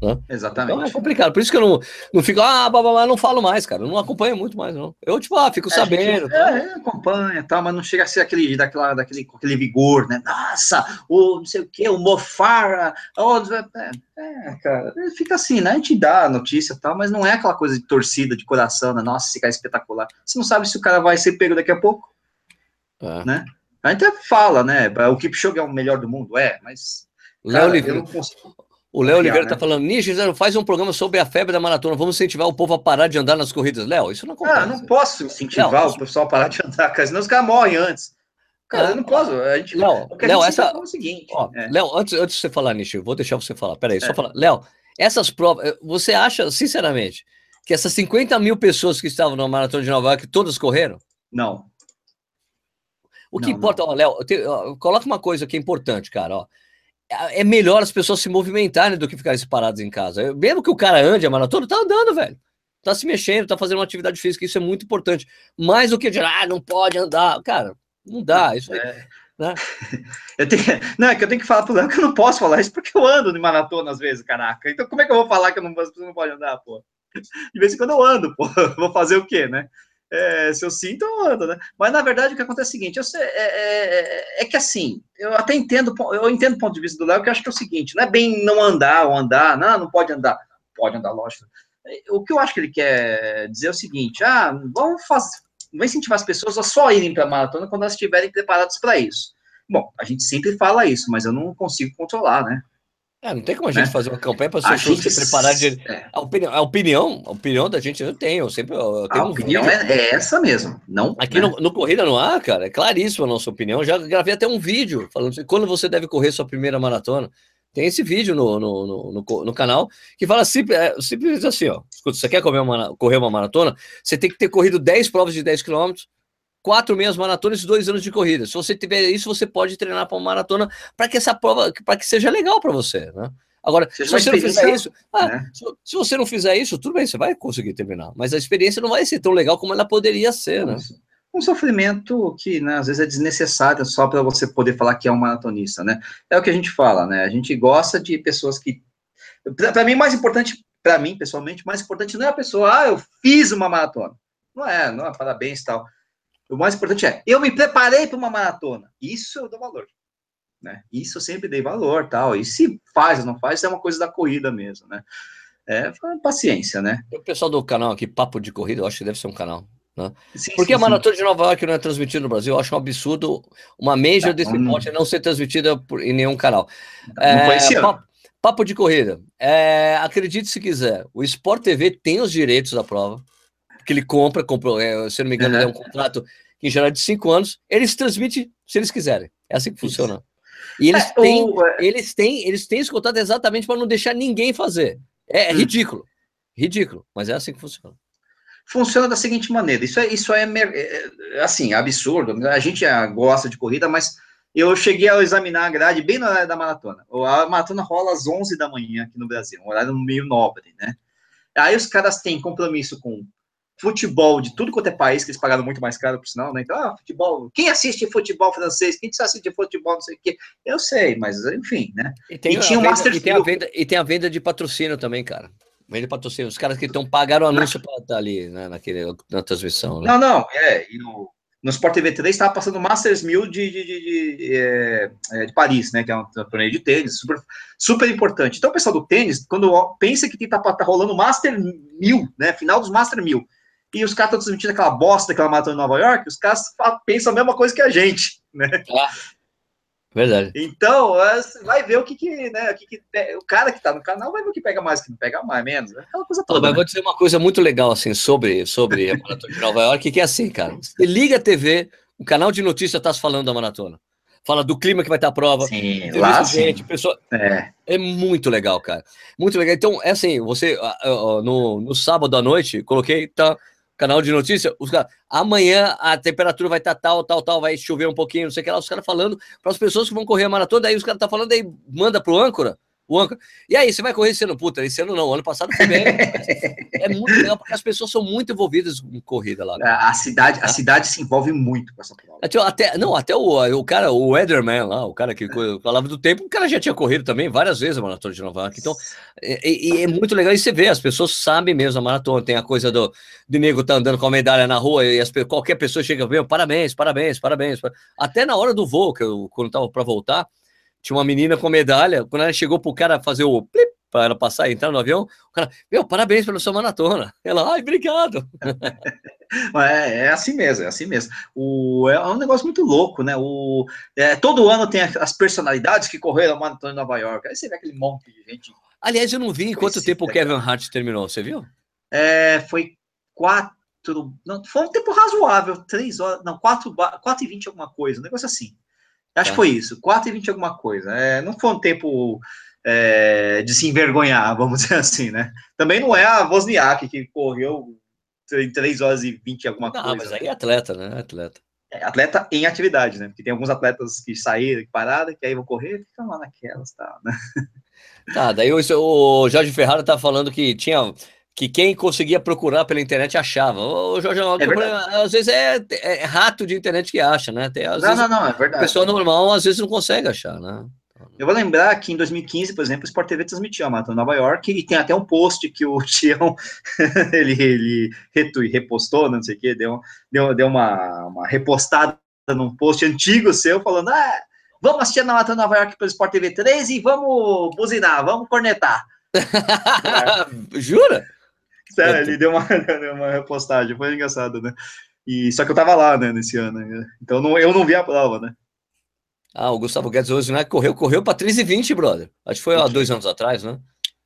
Speaker 1: Né?
Speaker 2: Exatamente. Então
Speaker 1: é complicado. Por isso que eu não, não fico, ah, blá, blá, blá, não falo mais, cara. Eu não acompanho muito mais, não. Eu, tipo, ah, fico é, sabendo. Gente?
Speaker 2: É, acompanha, tá, mas não chega a ser aquele, daquela, daquele, aquele vigor, né? Nossa, o não sei o que, o Mofara. Oh, é, é, cara, fica assim, né? A gente dá a notícia e tal, mas não é aquela coisa de torcida, de coração, né? Nossa, esse cara é espetacular. Você não sabe se o cara vai ser pego daqui a pouco. É. Né? A gente até fala, né? O Kipchoge é o melhor do mundo, é, mas.
Speaker 1: Léo Oliveira. O Léo Oliveira está né? falando, Ninja, faz um programa sobre a febre da maratona. Vamos incentivar o povo a parar de andar nas corridas. Léo, isso não acontece.
Speaker 2: Ah, não posso incentivar Léo, o pessoal a parar de andar, cara, senão os caras morrem antes. Cara, eu não posso. A gente,
Speaker 1: Léo, Léo essa. É o seguinte. Ó, é. Léo, antes, antes de você falar, Nishi, vou deixar você falar. Peraí, é. só falar. Léo, essas provas, eh, você acha, sinceramente, que essas 50 mil pessoas que estavam na maratona de Nova York, todas correram?
Speaker 2: Não.
Speaker 1: O que não, importa, não. ó, Léo, coloca uma coisa que é importante, cara, ó. É, é melhor as pessoas se movimentarem do que ficarem paradas em casa. Mesmo que o cara ande a maratona, tá andando, velho. Tá se mexendo, tá fazendo uma atividade física, isso é muito importante. Mais do que dizer, ah, não pode andar. Cara, não dá. Isso aí, é. né?
Speaker 2: eu tenho, não, é que eu tenho que falar pro Léo que eu não posso falar isso porque eu ando de maratona às vezes, caraca. Então como é que eu vou falar que eu não, não pode andar, pô? De vez em quando eu ando, pô. Vou fazer o quê, né? É, se eu sinto, eu ando, né? Mas na verdade o que acontece é o seguinte: sei, é, é, é, que assim, eu até entendo, eu entendo o ponto de vista do Léo, que eu acho que é o seguinte: não é bem não andar ou andar, não, não pode andar, pode andar, lógico. O que eu acho que ele quer dizer é o seguinte: ah, vamos fazer, vamos incentivar as pessoas a só irem para a maratona quando elas estiverem preparadas para isso. Bom, a gente sempre fala isso, mas eu não consigo controlar, né?
Speaker 1: É, não tem como a gente né? fazer uma campanha para as pessoas se prepararem de. É. A, opinião, a opinião, a opinião da gente eu tenho, eu sempre eu tenho
Speaker 2: A um opinião é, é, essa mesmo, não.
Speaker 1: Aqui né? no, no, Corrida no Ar, cara, é claríssima a nossa opinião. Já gravei até um vídeo falando assim, quando você deve correr sua primeira maratona. Tem esse vídeo no, no, no, no, canal que fala simples, é, simples assim, ó. Escuta, você quer correr uma, correr uma maratona? Você tem que ter corrido 10 provas de 10 quilômetros quatro meias maratonas e dois anos de corrida. Se você tiver isso, você pode treinar para uma maratona para que essa prova, para que seja legal para você, né? Agora, se você não fizer isso, ah, né? se, se, você não fizer isso, tudo bem, você vai conseguir terminar. Mas a experiência não vai ser tão legal como ela poderia ser, né?
Speaker 2: Um sofrimento que, né, às vezes, é desnecessário só para você poder falar que é um maratonista, né? É o que a gente fala, né? A gente gosta de pessoas que. Para mim, mais importante, para mim, pessoalmente, mais importante não é a pessoa, ah, eu fiz uma maratona. Não é, não é, parabéns tal. O mais importante é, eu me preparei para uma maratona. Isso eu dou valor. Né? Isso eu sempre dei valor, tal. E se faz ou não faz, é uma coisa da corrida mesmo, né? É paciência, né?
Speaker 1: O pessoal do canal aqui, Papo de Corrida, eu acho que deve ser um canal. Né? Sim, Porque sim, a Maratona sim. de Nova York não é transmitida no Brasil, eu acho um absurdo uma major desse não, porte não ser transmitida por, em nenhum canal. Não é, papo, papo, de Corrida, é, acredite se quiser, o Sport TV tem os direitos da prova, que ele compra, comprou, é, se não me engano, uhum. é um contrato que em geral é de cinco anos, eles transmitem se eles quiserem. É assim que funciona. Isso. E eles, é, têm, o... É. eles, têm, eles têm esse contato exatamente para não deixar ninguém fazer. É, é hum. ridículo. Ridículo, mas é assim que funciona.
Speaker 2: Funciona da seguinte maneira: isso é, isso é, é assim, absurdo. A gente gosta de corrida, mas eu cheguei a examinar a grade bem na hora da maratona. A maratona rola às 11 da manhã aqui no Brasil, um horário meio nobre, né? Aí os caras têm compromisso com futebol de tudo quanto é país, que eles pagaram muito mais caro, por sinal, né? Então, ah, futebol. Quem assiste futebol francês? Quem assiste futebol, não sei o quê? Eu sei, mas enfim, né?
Speaker 1: E, tem e tinha o Master e tem, a venda, e tem a venda de patrocínio também, cara. Venda de patrocínio. Os caras que estão pagaram o anúncio para estar ali, né, naquele, na transmissão. Né?
Speaker 2: Não, não, é. E no, no Sport TV 3 estava passando o Masters 1000 de, de, de, de, é, é, de, Paris, né? Que é um torneio de tênis, super, super importante. Então, o pessoal do tênis, quando pensa que está tá rolando Master 1000, né? Final dos Master 1000 e os caras estão transmitindo aquela bosta daquela maratona em Nova York, os caras pensam a mesma coisa que a gente, né? É.
Speaker 1: Verdade.
Speaker 2: Então, vai ver o que, que, né, o, que, que o cara que tá no canal vai ver o que pega mais, o que não pega mais, menos. Né? Aquela
Speaker 1: coisa toda. Mas né? vou dizer uma coisa muito legal, assim, sobre, sobre a maratona de Nova York, que é assim, cara. Você liga a TV, o canal de notícias tá falando da maratona. Fala do clima que vai ter a prova.
Speaker 2: Sim, lá
Speaker 1: gente, pessoa... é. é muito legal, cara. Muito legal. Então, é assim, você, no, no sábado à noite, coloquei, tá canal de notícia, os caras, amanhã a temperatura vai estar tá tal, tal, tal, vai chover um pouquinho, não sei o que lá, os caras falando para as pessoas que vão correr a maratona, daí os caras tá falando, aí manda pro âncora, o âncora. E aí, você vai correr esse ano? Puta, esse ano não, ano passado foi bem. é muito legal, porque as pessoas são muito envolvidas em corrida lá.
Speaker 2: A cidade, a cidade se envolve muito com essa prova.
Speaker 1: Até, não, até o, o cara, o Weatherman lá, o cara que é. falava do tempo, o cara já tinha corrido também várias vezes a maratona de Nova York. Então, e, e, é muito legal. E você vê, as pessoas sabem mesmo a maratona. Tem a coisa do, do nego tá andando com a medalha na rua e as, qualquer pessoa chega e parabéns, parabéns, parabéns. Até na hora do voo, que eu, quando tava para voltar, tinha uma menina com medalha, quando ela chegou pro cara fazer o plip, para ela passar e entrar no avião, o cara, meu, parabéns pela sua maratona. Ela, ai, obrigado.
Speaker 2: É, é assim mesmo, é assim mesmo. O, é um negócio muito louco, né? O, é, todo ano tem as personalidades que correram a maratona em Nova York. Aí você vê aquele monte de gente.
Speaker 1: Aliás, eu não vi em quanto tempo o Kevin Hart terminou, você viu?
Speaker 2: É, foi quatro, não, foi um tempo razoável, três horas, não, quatro, quatro e vinte alguma coisa, um negócio assim. Acho tá. que foi isso, 4 e 20 alguma coisa. É, não foi um tempo é, de se envergonhar, vamos dizer assim, né? Também não é a Wozniak que correu em 3 horas e 20 alguma não, coisa.
Speaker 1: mas aí é atleta, né? Atleta.
Speaker 2: É, atleta em atividade, né? Porque tem alguns atletas que saíram, que pararam, que aí vão correr, ficam lá naquelas, tá, né?
Speaker 1: Tá, daí o, o Jorge Ferrara tá falando que tinha que quem conseguia procurar pela internet achava. O Jorge, é às vezes é, é, rato de internet que acha, né? Tem,
Speaker 2: não, não, não, é verdade.
Speaker 1: Pessoa normal às vezes não consegue achar, né?
Speaker 2: Eu vou lembrar que em 2015, por exemplo, o Sport TV transmitiu a Maratona Nova York e tem até um post que o Tião ele, ele retui, repostou, não sei o quê, deu, deu, deu uma, uma repostada num post antigo seu falando: ah, vamos assistir a Maratona Nova York pelo Sport TV 3 e vamos buzinar, vamos cornetar.
Speaker 1: Jura?
Speaker 2: Sério, ele deu uma, uma repostagem, foi engraçado, né? E, só que eu tava lá, né, nesse ano. Então não, eu não vi a prova, né?
Speaker 1: Ah, o Gustavo Guedes hoje, né? Correu, correu para 3 e 20, brother. Acho que foi há dois anos atrás, né?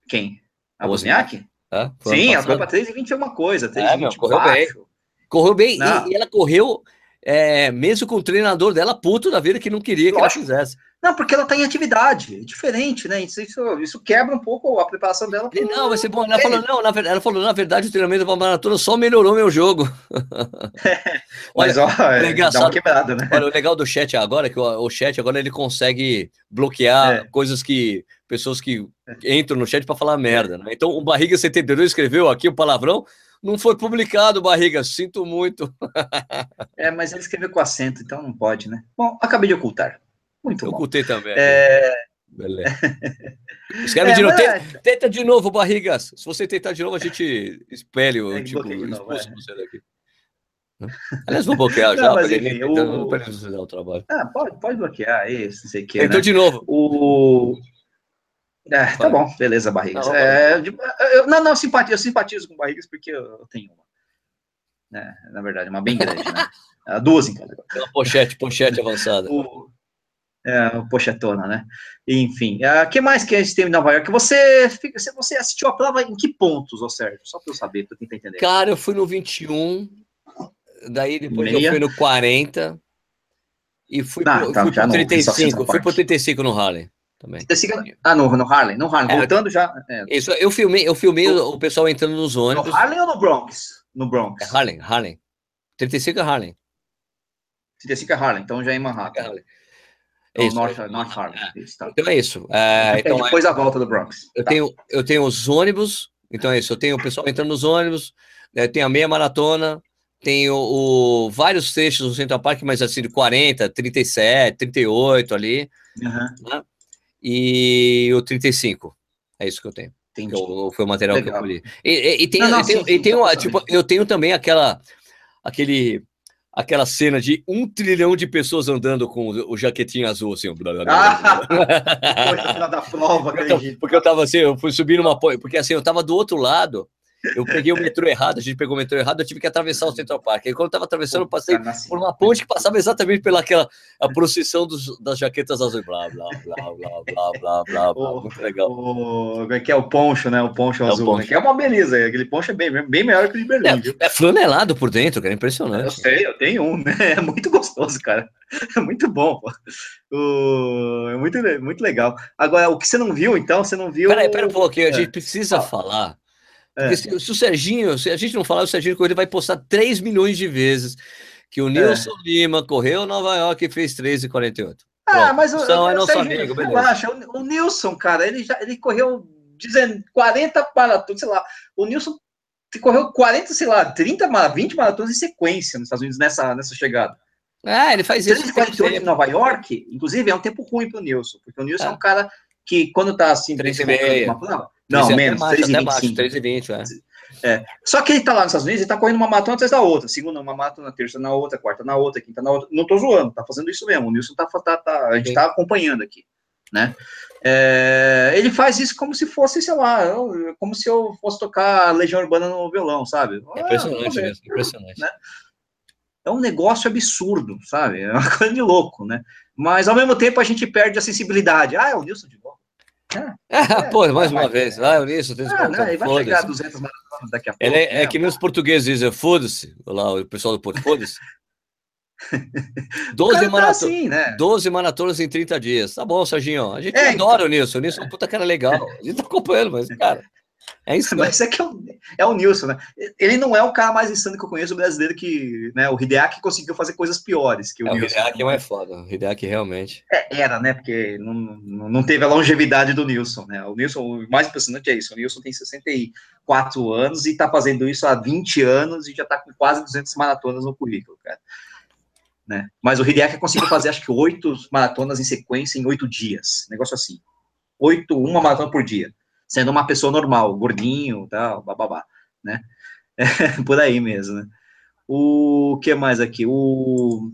Speaker 2: Quem? A Wozniak? É, Sim, ela correu para 3 e 20 é uma coisa. 3 é,
Speaker 1: meu, correu baixo. bem. Correu bem e, e, ela correu é, mesmo com o treinador dela puto da vida que não queria que Lógico. ela fizesse.
Speaker 2: Não, porque ela está em atividade, é diferente, né? Isso, isso, isso, quebra um pouco a preparação dela.
Speaker 1: Pro... Não, vai ser bom. Ela falou, não, na verdade, ela falou, na verdade, o treinamento da maratona só melhorou meu jogo.
Speaker 2: Mas, ó, é, é. Quebrada, né?
Speaker 1: Olha, o legal do chat agora é que o, o chat agora ele consegue bloquear é. coisas que pessoas que entram no chat para falar merda, né? Então, o Barriga 72 escreveu aqui o palavrão, não foi publicado, Barriga, sinto muito.
Speaker 2: é, mas ele escreveu com acento, então não pode, né? Bom, acabei de ocultar. Muito
Speaker 1: Eu bom. também.
Speaker 2: É...
Speaker 1: Beleza. Escreve é, de novo. Tenta, é- tenta, de novo, Barrigas. Se você tentar de novo, a gente espelhe o é, tipo, expulso é. você daqui. Aliás, vou bloquear já,
Speaker 2: para ele, não dar o trabalho. Ah, pode, pode bloquear isso, não sei o que.
Speaker 1: Então,
Speaker 2: né?
Speaker 1: de novo.
Speaker 2: O... É, tá bom, beleza, Barrigas. Não, é, eu, não, não, simpatizo, eu simpatizo com Barrigas porque eu tenho uma. Né, na verdade, uma bem grande, né? Duas em cada.
Speaker 1: Uma pochete, pochete avançada.
Speaker 2: O, é, pochetona, né? Enfim, o uh, que mais que a gente tem em Nova York? Você, você assistiu a prova em que pontos, ô Sérgio? Só para eu saber, para tentar entender.
Speaker 1: Cara, eu fui no 21, daí depois Meia. eu fui no 40 e fui, não, pro, tá, fui pro 35, fui pro 35 no Harlem também. 35,
Speaker 2: ah, no, no Harlem, no Harlem, é, voltando já.
Speaker 1: É. Isso, eu filmei, eu filmei o, o pessoal entrando nos ônibus.
Speaker 2: No Harlem ou no Bronx? No Bronx.
Speaker 1: É Harlem, Harlem. 35 é Harlem.
Speaker 2: 35 é Harlem, então já é em Manhattan. É Harlem.
Speaker 1: É isso, North, North Harlem. É. Isso, tá. Então é isso. É, então,
Speaker 2: depois a volta do Bronx.
Speaker 1: Eu, tá. tenho, eu tenho os ônibus, então é isso. Eu tenho o pessoal entrando nos ônibus, né, tenho a meia maratona, tenho o, vários trechos no Central Park, mas assim, de 40, 37, 38 ali. Uhum. Né? E o 35. É isso que eu tenho. Entendi. Eu, foi o material Legal. que eu colhi. E, e, e tem, não, não, sim, sim, tem uma, tipo, eu tenho também aquela, aquele aquela cena de um trilhão de pessoas andando com o, jaquetinho azul, assim. Blá, blá, blá,
Speaker 2: ah, da prova,
Speaker 1: porque, eu, porque eu tava assim, eu fui subir numa. Porque assim, eu tava do outro lado eu peguei o metrô errado, a gente pegou o metrô errado, eu tive que atravessar o Central Park. Aí quando eu tava atravessando, eu passei por uma ponte que passava exatamente pelaquela a procissão dos, das jaquetas azuis. Blá, blá, blá, blá, blá, blá, blá, blá. Muito legal.
Speaker 2: O, que é o poncho, né? O poncho é azul, o poncho. Né? que é uma beleza. Aquele poncho é bem, bem melhor que o de Berlim.
Speaker 1: É, é flanelado por dentro, cara, é impressionante. Eu
Speaker 2: sei, eu tenho um, né? É muito gostoso, cara. É muito bom, o, é muito, muito legal. Agora, o que você não viu, então, você não viu.
Speaker 1: Peraí, pera um pouquinho, a gente precisa ah. falar é. se, se, o Serginho, se a gente não falar, o Serginho Corrida vai postar 3 milhões de vezes que o Nilson é. Lima correu Nova York e fez 3,48.
Speaker 2: Ah, mas o, o, é nosso Serginho, amigo, beleza. O, o, Nilson, cara, ele já ele correu 40 maratonas, sei lá. O Nilson correu 40, sei lá, 30, 20 maratonas em sequência nos Estados Unidos nessa, nessa chegada.
Speaker 1: Ah, ele faz isso.
Speaker 2: 3,48 em Nova York, inclusive, é um tempo ruim para o Nilson, porque o Nilson é, é um cara que, quando tá assim,
Speaker 1: 3 e meia.
Speaker 2: Não, menos, 3,25.
Speaker 1: 3,20,
Speaker 2: é. é. Só que ele tá lá nos Estados Unidos e tá correndo uma maratona atrás da outra. Segunda uma maratona, terça na outra, quarta na outra, quinta na outra. Não tô zoando, tá fazendo isso mesmo. O Nilson tá, tá, tá a gente Sim. tá acompanhando aqui, né? É, ele faz isso como se fosse, sei lá, como se eu fosse tocar Legião Urbana no violão, sabe?
Speaker 1: É impressionante ah, mesmo, impressionante. Né?
Speaker 2: É um negócio absurdo, sabe? É uma coisa de louco, né? Mas ao mesmo tempo a gente perde a sensibilidade. Ah, é o Nilson de novo.
Speaker 1: É, é, pô, mais uma vez. Ah, o Nilson tem
Speaker 2: ah, não, vai chegar a 200 maratonas daqui a pouco.
Speaker 1: Ele é, é que nem os portugueses dizem, foda-se, lá o pessoal do Porto, foda-se. 12, tá maratona, assim, né? 12 maratonas em 30 dias. Tá bom, Serginho. A gente é, adora então... o Nilson. O Nilson é um puta cara legal. A gente tá acompanhando, mas, cara. É isso,
Speaker 2: Mas é que é o, é o Nilson, né? Ele não é o cara mais insano que eu conheço brasileiro que, né? O Hideaki conseguiu fazer coisas piores que o
Speaker 1: é,
Speaker 2: Nilson.
Speaker 1: O Hideaki é foda. O Hideaki realmente.
Speaker 2: É, era, né? Porque não, não teve a longevidade do Nilson, né? O Nilson, o mais impressionante é isso. O Nilson tem 64 anos e tá fazendo isso há 20 anos e já tá com quase 200 maratonas no currículo, cara. Né? Mas o Hideaki conseguiu fazer, acho que, oito maratonas em sequência em oito dias. Negócio assim. Oito, uma maratona por dia sendo uma pessoa normal, gordinho, tal, bababá, né? É, por aí mesmo, né? O que mais aqui? O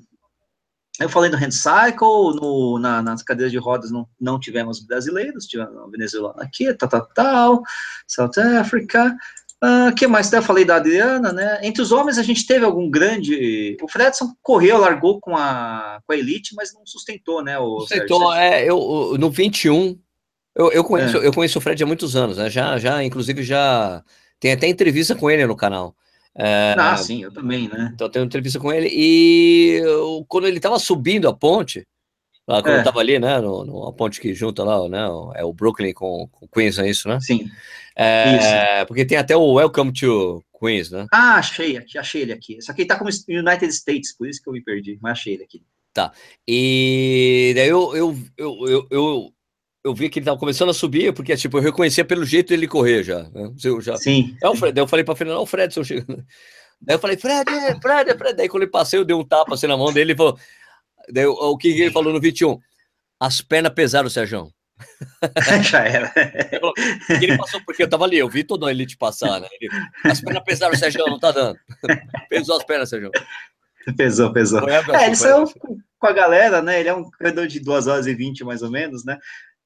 Speaker 2: eu falei do hand cycle, no, na, nas cadeiras de rodas não, não tivemos brasileiros, tivemos venezuelano aqui, tal, tal, tal, South Africa. O uh, que mais? Eu falei da Adriana, né? Entre os homens a gente teve algum grande. O Fredson correu, largou com a, com a Elite, mas não sustentou, né? O
Speaker 1: sustentou, é, eu, no 21 eu, eu, conheço, é. eu conheço o Fred há muitos anos, né? Já, já, inclusive, já tem até entrevista com ele no canal.
Speaker 2: É, ah, sim, eu também, né?
Speaker 1: Então tenho entrevista com ele e eu, quando ele estava subindo a ponte, lá quando é. eu tava ali, né, no, no, a ponte que junta lá, né, é o Brooklyn com, com Queens, é isso, né?
Speaker 2: Sim.
Speaker 1: É, isso. Porque tem até o Welcome to Queens, né?
Speaker 2: Ah, achei, achei ele aqui. Só que ele tá como United States, por isso que eu me perdi, mas achei ele aqui.
Speaker 1: Tá. E daí eu, eu, eu, eu, eu eu vi que ele estava começando a subir, porque tipo, eu reconhecia pelo jeito dele correr já. Né? Eu já...
Speaker 2: Sim.
Speaker 1: É o Fred. Daí eu falei para Fernando, o Fredson chegando. Daí eu falei, Fred, Fred, Fred. Daí quando ele passei, eu dei um tapa assim na mão dele e falou. Daí, o que ele falou no 21? As pernas pesaram, Sérgio.
Speaker 2: Já era.
Speaker 1: Ele passou porque eu tava ali, eu vi toda a elite passar, né? Ele, as pernas pesaram, Sérgio, não tá dando. Pesou as pernas, Sérgio.
Speaker 2: Pesou, pesou. é, ele saiu com a galera, né? Ele é um corredor de 2 horas e 20, mais ou menos, né?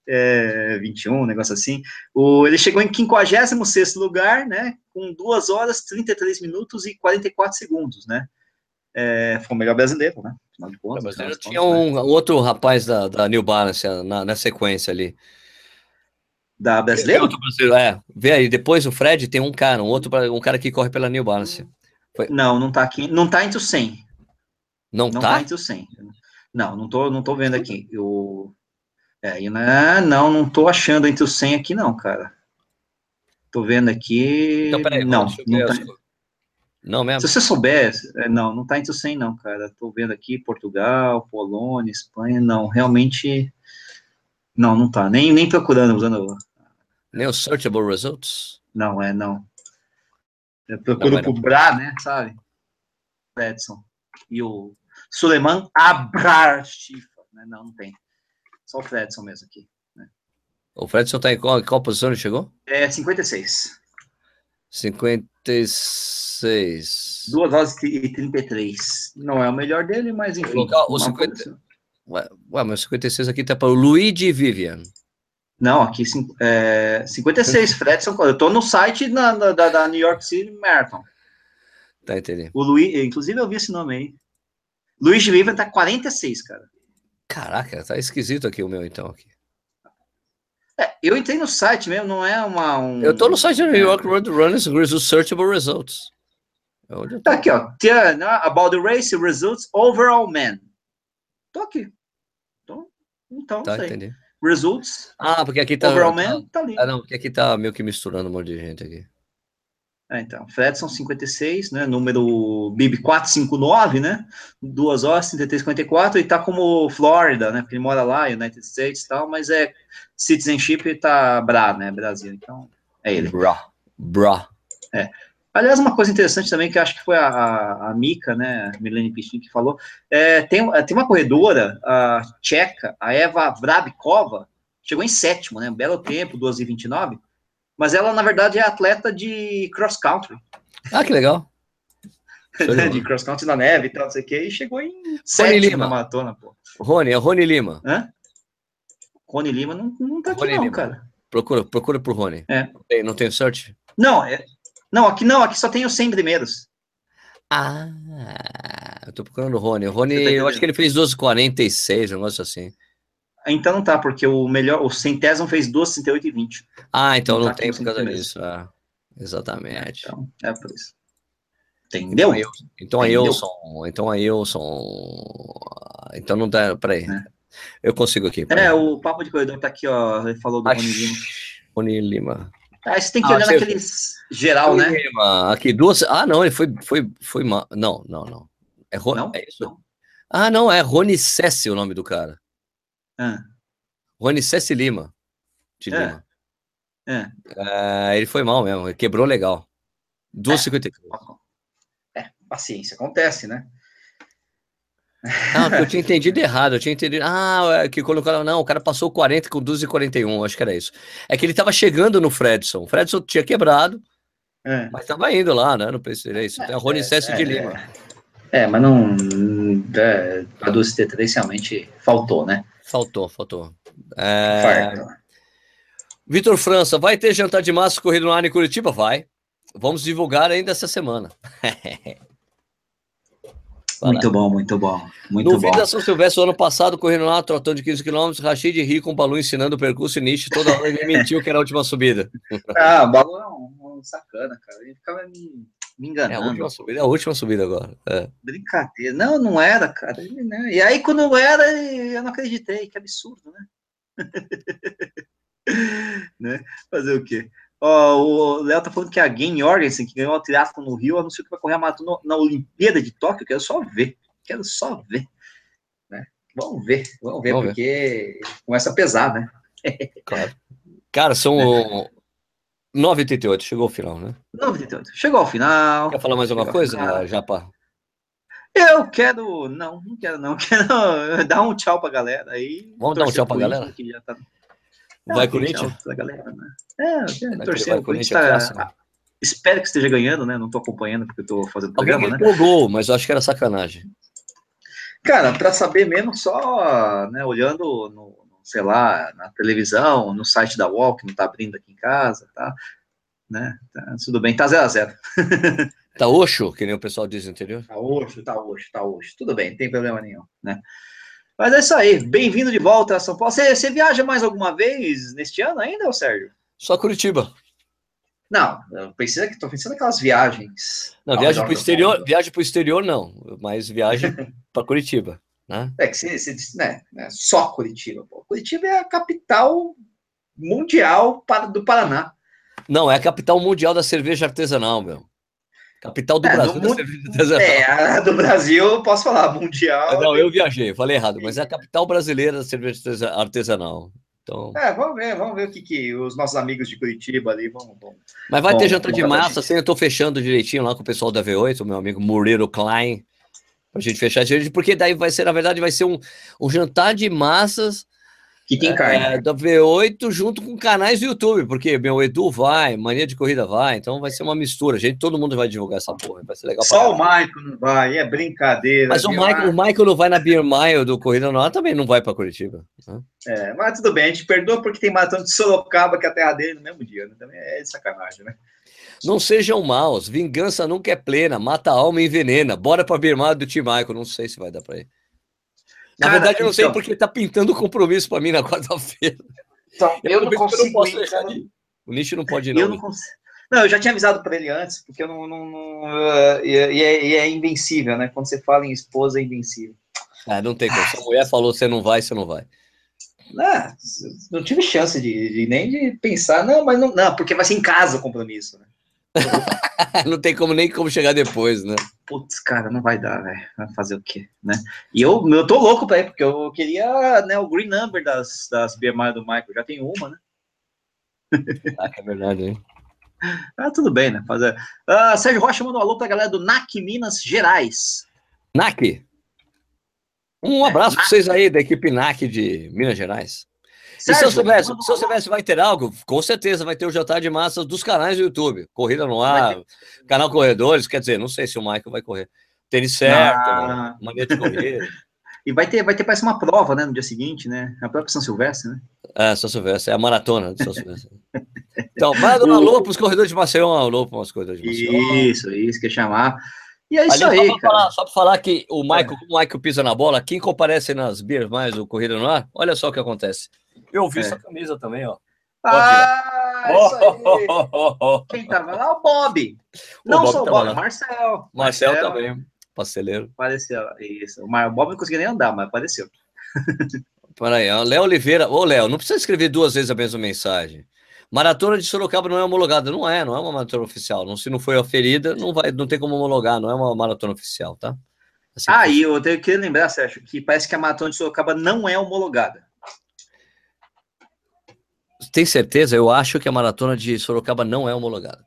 Speaker 2: É, 21, um negócio assim. O, ele chegou em 56 lugar, né? Com 2 horas, 33 minutos e 44 segundos, né? É, foi o melhor brasileiro, né? Afinal de
Speaker 1: contas. É, tinha um, né? outro rapaz da, da New Balance na, na sequência ali.
Speaker 2: Da brasileira?
Speaker 1: brasileiro, é. Vê aí, depois o Fred tem um cara, um outro, um cara que corre pela New Balance.
Speaker 2: Foi... Não, não tá aqui, não tá entre os 100.
Speaker 1: Não, não tá?
Speaker 2: tá entre os 100. Não, não tô, não tô vendo aqui. Eu, é, e né, não, não tô achando entre os 100 aqui não, cara. Tô vendo aqui. Então, peraí, não, não tá...
Speaker 1: Não mesmo?
Speaker 2: Se você soubesse, é, não, não tá entre os 100 não, cara. Tô vendo aqui Portugal, Polônia, Espanha, não, realmente não, não tá. Nem, nem procurando usando
Speaker 1: nem o searchable results?
Speaker 2: Não, é não. Eu procuro não, por Bra, né, sabe? Edson. E o Suleiman Abrarchifa, né? Não, não tem. Só o Fredson mesmo aqui. Né?
Speaker 1: O Fredson está em qual, qual posição ele chegou?
Speaker 2: É 56.
Speaker 1: 56.
Speaker 2: 2 horas e 33. Não é o melhor dele, mas enfim.
Speaker 1: o 50... Ué, ué, mas 56 aqui tá para o Luigi Vivian.
Speaker 2: Não, aqui é, 56, Fredson. Eu tô no site na, na, da, da New York City Marathon.
Speaker 1: Tá entendendo.
Speaker 2: O Luiz, inclusive eu vi esse nome aí. Luiz Vivian tá 46, cara.
Speaker 1: Caraca, tá esquisito aqui o meu então aqui.
Speaker 2: É, eu entrei no site mesmo, não é uma. Um...
Speaker 1: Eu tô no site do New York Road Runners Searchable Results.
Speaker 2: É tá aqui, ó. About the race results overall men. Tô aqui. Tô, então, tá, sei. Entendi. Results.
Speaker 1: Ah, porque aqui tá.
Speaker 2: Overall tá, man, tá ali.
Speaker 1: Ah, não, porque aqui tá meio que misturando um monte de gente aqui.
Speaker 2: É, então, Fredson 56, né? Número BIB 459, né? 2 horas 33, 54, e tá como Flórida, né? Porque ele mora lá, United States e tal, mas é citizenship tá Bra, né? Brasil, então é ele.
Speaker 1: Bra. Bra.
Speaker 2: É. Aliás, uma coisa interessante também, que acho que foi a, a, a Mika, né, Milene Pichin, que falou, é, tem, tem uma corredora a tcheca, a Eva Vrabkova, chegou em sétimo, né, um belo tempo, 12 e 29, mas ela, na verdade, é atleta de cross-country.
Speaker 1: Ah, que legal.
Speaker 2: de cross-country na neve e tal, não sei o que, e chegou em sétimo na maratona, pô.
Speaker 1: Rony, é Rony Lima.
Speaker 2: Hã? Rony Lima não, não tá aqui Rony não, Lima. cara.
Speaker 1: Procura, procura por Rony.
Speaker 2: É.
Speaker 1: Não tem, não tem search?
Speaker 2: Não, é, não, aqui não, aqui só tem os 100 primeiros.
Speaker 1: Ah, eu tô procurando o Rony. O Rony, tá eu acho que ele fez 12,46, um negócio assim.
Speaker 2: Então não tá, porque o melhor, o centésimo fez 12,38 e 20.
Speaker 1: Ah, então não, não tá tem por causa disso. Ah, exatamente.
Speaker 2: Então, é por isso. Entendeu?
Speaker 1: Então a Wilson, então a Wilson, então não dá, peraí. É. Eu consigo aqui.
Speaker 2: É, o papo de corredor tá aqui, ó, ele falou do Rony Lima.
Speaker 1: Rony Lima.
Speaker 2: Ah, você tem que ah, olhar naqueles geral, né?
Speaker 1: Aqui, duas. Ah, não, ele foi. foi, foi Não, não, não. É, Ro... não? é isso? Não. Ah, não, é Rony Cessi o nome do cara.
Speaker 2: Ah.
Speaker 1: Rony Cessi Lima. De
Speaker 2: é.
Speaker 1: Lima.
Speaker 2: É.
Speaker 1: é. ele foi mal mesmo, quebrou legal. 2,53.
Speaker 2: É. é, paciência, acontece, né?
Speaker 1: Não, eu tinha entendido errado, eu tinha entendido. Ah, é que cara. Não, o cara passou 40 com 12 e 41, acho que era isso. É que ele tava chegando no Fredson. O Fredson tinha quebrado, é. mas tava indo lá, né? No PC. É isso. Tem a Rony é, de é, Lima.
Speaker 2: É, mas não. É, a 12 T3 realmente faltou, né?
Speaker 1: Faltou, faltou. É... Vitor França, vai ter jantar de massa corrido no ar em Curitiba? Vai. Vamos divulgar ainda essa semana.
Speaker 2: Muito bom, muito bom. Muito
Speaker 1: no
Speaker 2: bom.
Speaker 1: vídeo da São Silvestre, ano passado, correndo lá, trotando de 15 km, Rachid ri com o Balu ensinando o percurso e Nietzsche, toda hora ele mentiu que era a última subida.
Speaker 2: Ah, o Balu é um, um sacana, cara. Ele ficava me, me enganando.
Speaker 1: É a última subida, é a última subida agora. É.
Speaker 2: Brincadeira. Não, não era, cara. Né? E aí, quando era, eu não acreditei. Que absurdo, né? né? Fazer o quê? Ó, o Léo tá falando que a Game Jorgensen, que ganhou o triatlo no Rio, anunciou que vai correr a maratona na Olimpíada de Tóquio. Quero só ver. Quero só ver. Né? Vamos ver, vamos ver, vamos porque ver. começa a pesar, né?
Speaker 1: claro. Cara, são é. 9h38, chegou ao final, né?
Speaker 2: 9h38, chegou ao final.
Speaker 1: Quer falar mais alguma coisa, Japa?
Speaker 2: Eu quero. Não, não quero, não. Quero dar um tchau pra galera aí.
Speaker 1: Vamos dar um tchau pra galera? Que já tá... Vai Corinthians?
Speaker 2: Pra galera, né? É, torcer. O Corinthians tá... Espero que esteja ganhando, né? Não tô acompanhando porque eu tô fazendo programa,
Speaker 1: Alguém né? gol, mas eu acho que era sacanagem.
Speaker 2: Cara, para saber mesmo, só né, olhando no, sei lá, na televisão, no site da UOL, que não tá abrindo aqui em casa, tá? Né? Tá, tudo bem, tá 0 a 0
Speaker 1: Tá oxo, que nem o pessoal diz no interior?
Speaker 2: Tá oxo, tá oxo, tá oxo. Tudo bem, não tem problema nenhum, né? Mas é isso aí. Bem-vindo de volta a São Paulo. Você, você viaja mais alguma vez neste ano ainda, Sérgio?
Speaker 1: Só Curitiba.
Speaker 2: Não, pensei que estou pensando naquelas viagens.
Speaker 1: Não, viagem para o exterior, viagem para o exterior não, mas viagem para Curitiba, né?
Speaker 2: É que você, você disse, né, né? Só Curitiba. Pô. Curitiba é a capital mundial do Paraná.
Speaker 1: Não, é a capital mundial da cerveja artesanal, meu. Capital do é, Brasil.
Speaker 2: Do, é, a do Brasil, posso falar, mundial.
Speaker 1: Não, eu viajei, eu falei errado, mas é a capital brasileira da cerveja artesanal. Então...
Speaker 2: É, vamos ver, vamos ver o que, que os nossos amigos de Curitiba ali vão. vão
Speaker 1: mas vai ter janta de massa, assim, eu estou fechando direitinho lá com o pessoal da V8, o meu amigo Murilo Klein, para a gente fechar, porque daí vai ser, na verdade, vai ser um, um jantar de massas
Speaker 2: Que tem carne.
Speaker 1: É, da V8 junto com canais do YouTube, porque meu Edu vai, Mania de Corrida vai, então vai ser uma mistura. Gente, todo mundo vai divulgar essa porra, vai ser legal.
Speaker 2: Só o Michael não vai, é brincadeira.
Speaker 1: Mas o Michael, o Michael não vai na Beer Mile do Corrida no Ar, também não vai para Curitiba.
Speaker 2: Né? É, mas tudo bem, a gente perdoa porque tem maratona de Sorocaba, que é a terra dele, no mesmo dia, né? Também é sacanagem, né?
Speaker 1: Não sejam maus, vingança nunca é plena, mata a alma e envenena. Bora pra Mile do Tim Michael, não sei se vai dar para ir. Na Cara, verdade, eu não sei então, porque ele tá pintando compromisso para mim na quarta-feira.
Speaker 2: Então, eu, eu não consigo. Não posso deixar
Speaker 1: de... O Nicho não pode ir, não.
Speaker 2: Eu não, consigo... não, eu já tinha avisado para ele antes, porque eu não. não, não uh, e, é, e, é, invencível, né? Quando você fala em esposa, é invencível.
Speaker 1: Ah, não tem como. Se a mulher falou você não vai, você não vai.
Speaker 2: Não, não tive chance de, de, nem de pensar, não, mas não, não, porque vai ser em casa o compromisso, né?
Speaker 1: não tem como nem como chegar depois, né?
Speaker 2: Putz, cara, não vai dar, velho. Vai fazer o quê, né? E eu, eu tô louco pra ir, porque eu queria né, o green number das, das BMI do Michael. Já tem uma, né?
Speaker 1: Ah, é verdade, hein?
Speaker 2: Ah, tudo bem, né? Fazer. Uh, Sérgio Rocha mandou um alô pra galera do NAC Minas Gerais.
Speaker 1: NAC? Um abraço é, pra vocês aí da equipe NAC de Minas Gerais. Sérgio, e seu Silvestre, seu Silvestre vai ter algo? Com certeza vai ter o jantar de massas dos canais do YouTube. Corrida no ar, canal Corredores, quer dizer, não sei se o Michael vai correr. Tênis certo, ah. mania de correr.
Speaker 2: e vai ter, vai ter parece uma prova, né, no dia seguinte, né? A própria São Silvestre, né?
Speaker 1: É, São Silvestre, é a maratona de São Silvestre. então, manda um alô para os corredores de Maceió, um alô para os corredores de Maceió.
Speaker 2: Isso, isso, quer chamar. E é isso Ali,
Speaker 1: aí, só para falar, só falar que o Michael, é. o Michael pisa na bola, quem comparece nas Beers mais o Corrida no Ar, olha só o que acontece. Eu vi é. sua camisa também, ó.
Speaker 2: Ah, isso aí. Quem tava lá? O Bob. O não Bob sou o Bob, lá. Marcel.
Speaker 1: Marcel. Marcel também, parceleiro.
Speaker 2: Apareceu, isso. O Bob não conseguia nem andar, mas apareceu.
Speaker 1: Peraí, Léo Oliveira. Ô, Léo, não precisa escrever duas vezes a mesma mensagem. Maratona de Sorocaba não é homologada. Não é, não é uma maratona oficial. Não, se não foi oferida, não, vai, não tem como homologar, não é uma maratona oficial, tá?
Speaker 2: Assim ah, e eu tenho que lembrar, Sérgio, que parece que a maratona de Sorocaba não é homologada.
Speaker 1: Tem certeza? Eu acho que a maratona de Sorocaba não é homologada.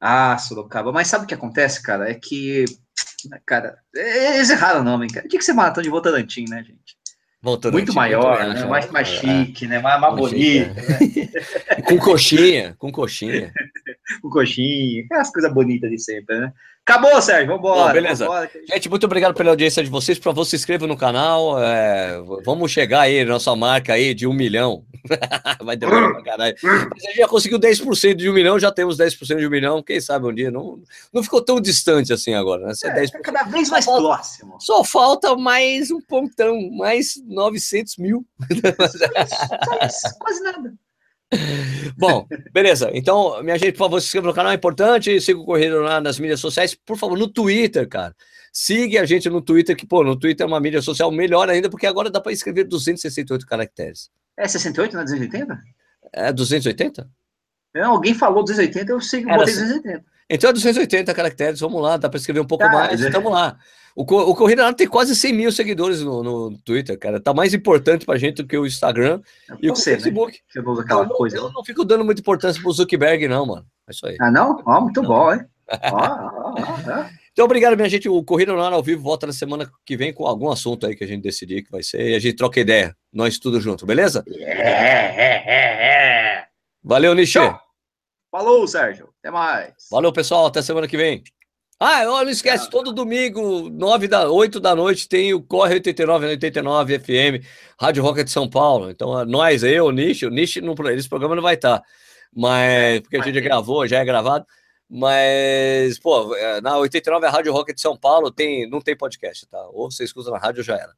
Speaker 2: Ah, Sorocaba. Mas sabe o que acontece, cara? É que, cara, eles erraram o nome, cara. Tinha que ser maratona de Votorantim, né, gente? Muito maior, né? mais, mais é. chique, né? Mais, mais bonito.
Speaker 1: Né? com coxinha, com coxinha.
Speaker 2: com coxinha, aquelas coisas bonitas de sempre, né? Acabou, Sérgio, vambora. Bom,
Speaker 1: beleza. Vambora. Gente, muito obrigado pela audiência de vocês. Para você, se inscreva no canal. É, vamos chegar aí, nossa marca aí de um milhão. Vai demorar pra caralho. Mas a gente já conseguiu 10% de um milhão, já temos 10% de um milhão. Quem sabe um dia não, não ficou tão distante assim agora, né?
Speaker 2: É, 10%, é cada vez mais próximo.
Speaker 1: Só falta mais um pontão, mais 900 mil. Isso,
Speaker 2: isso, quase nada.
Speaker 1: Bom, beleza. Então, minha gente, por favor, se inscreva no canal, é importante. Siga o Correio lá nas mídias sociais. Por favor, no Twitter, cara. Siga a gente no Twitter, que, pô, no Twitter é uma mídia social melhor ainda, porque agora dá para escrever 268 caracteres.
Speaker 2: É 68, não é 280?
Speaker 1: É 280?
Speaker 2: Não, alguém falou 280, eu sei que eu botei 280.
Speaker 1: Então é 280 caracteres, vamos lá, dá para escrever um pouco tá, mais, é. estamos lá. O, o Corrida tem quase 100 mil seguidores no, no Twitter, cara. Tá mais importante pra gente do que o Instagram é e você, o né? Facebook. Né?
Speaker 2: Você usa aquela
Speaker 1: eu,
Speaker 2: coisa.
Speaker 1: Eu não fico dando muita importância pro Zuckerberg, não, mano. É isso aí.
Speaker 2: Ah, não? Ó, oh, muito não. bom, hein? Ó, ó,
Speaker 1: então, obrigado, minha gente. O Corrida no Ar ao vivo volta na semana que vem com algum assunto aí que a gente decidir que vai ser e a gente troca ideia. Nós tudo junto, beleza? Valeu, Nishi.
Speaker 2: Falou, Sérgio. Até mais.
Speaker 1: Valeu, pessoal. Até semana que vem. Ah, não esquece, todo domingo, 9 da, 8 da noite, tem o Corre 89 89 FM, Rádio Roca de São Paulo. Então, nós, eu, o Nish, o Nish, no, esse programa não vai estar, mas porque a gente já gravou, já é gravado. Mas, pô, é, na 89 a Rádio Rock de São Paulo tem, não tem podcast, tá? Ou você escuta na rádio já era.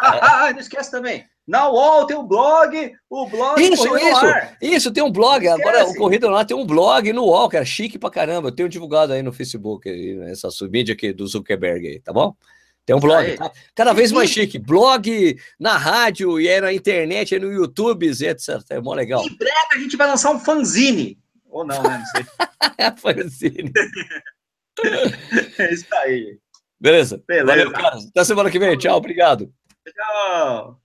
Speaker 2: ah, ah, não esquece também. Na UOL tem um blog, o blog.
Speaker 1: Isso, isso, isso, tem um blog. Agora o Corrida lá tem um blog no UOL, cara, chique pra caramba. Eu tenho divulgado aí no Facebook, aí, essa submídia aqui do Zuckerberg aí, tá bom? Tem um blog, tá? cada vez mais chique. Blog na rádio e aí na internet, aí no YouTube, etc. É mó legal.
Speaker 2: Em breve a gente vai lançar um fanzine. Ou não, né? Não sei.
Speaker 1: Foi assim.
Speaker 2: é isso aí.
Speaker 1: Beleza. Beleza. Valeu, cara. Até semana que vem. Tchau, obrigado.
Speaker 2: Tchau.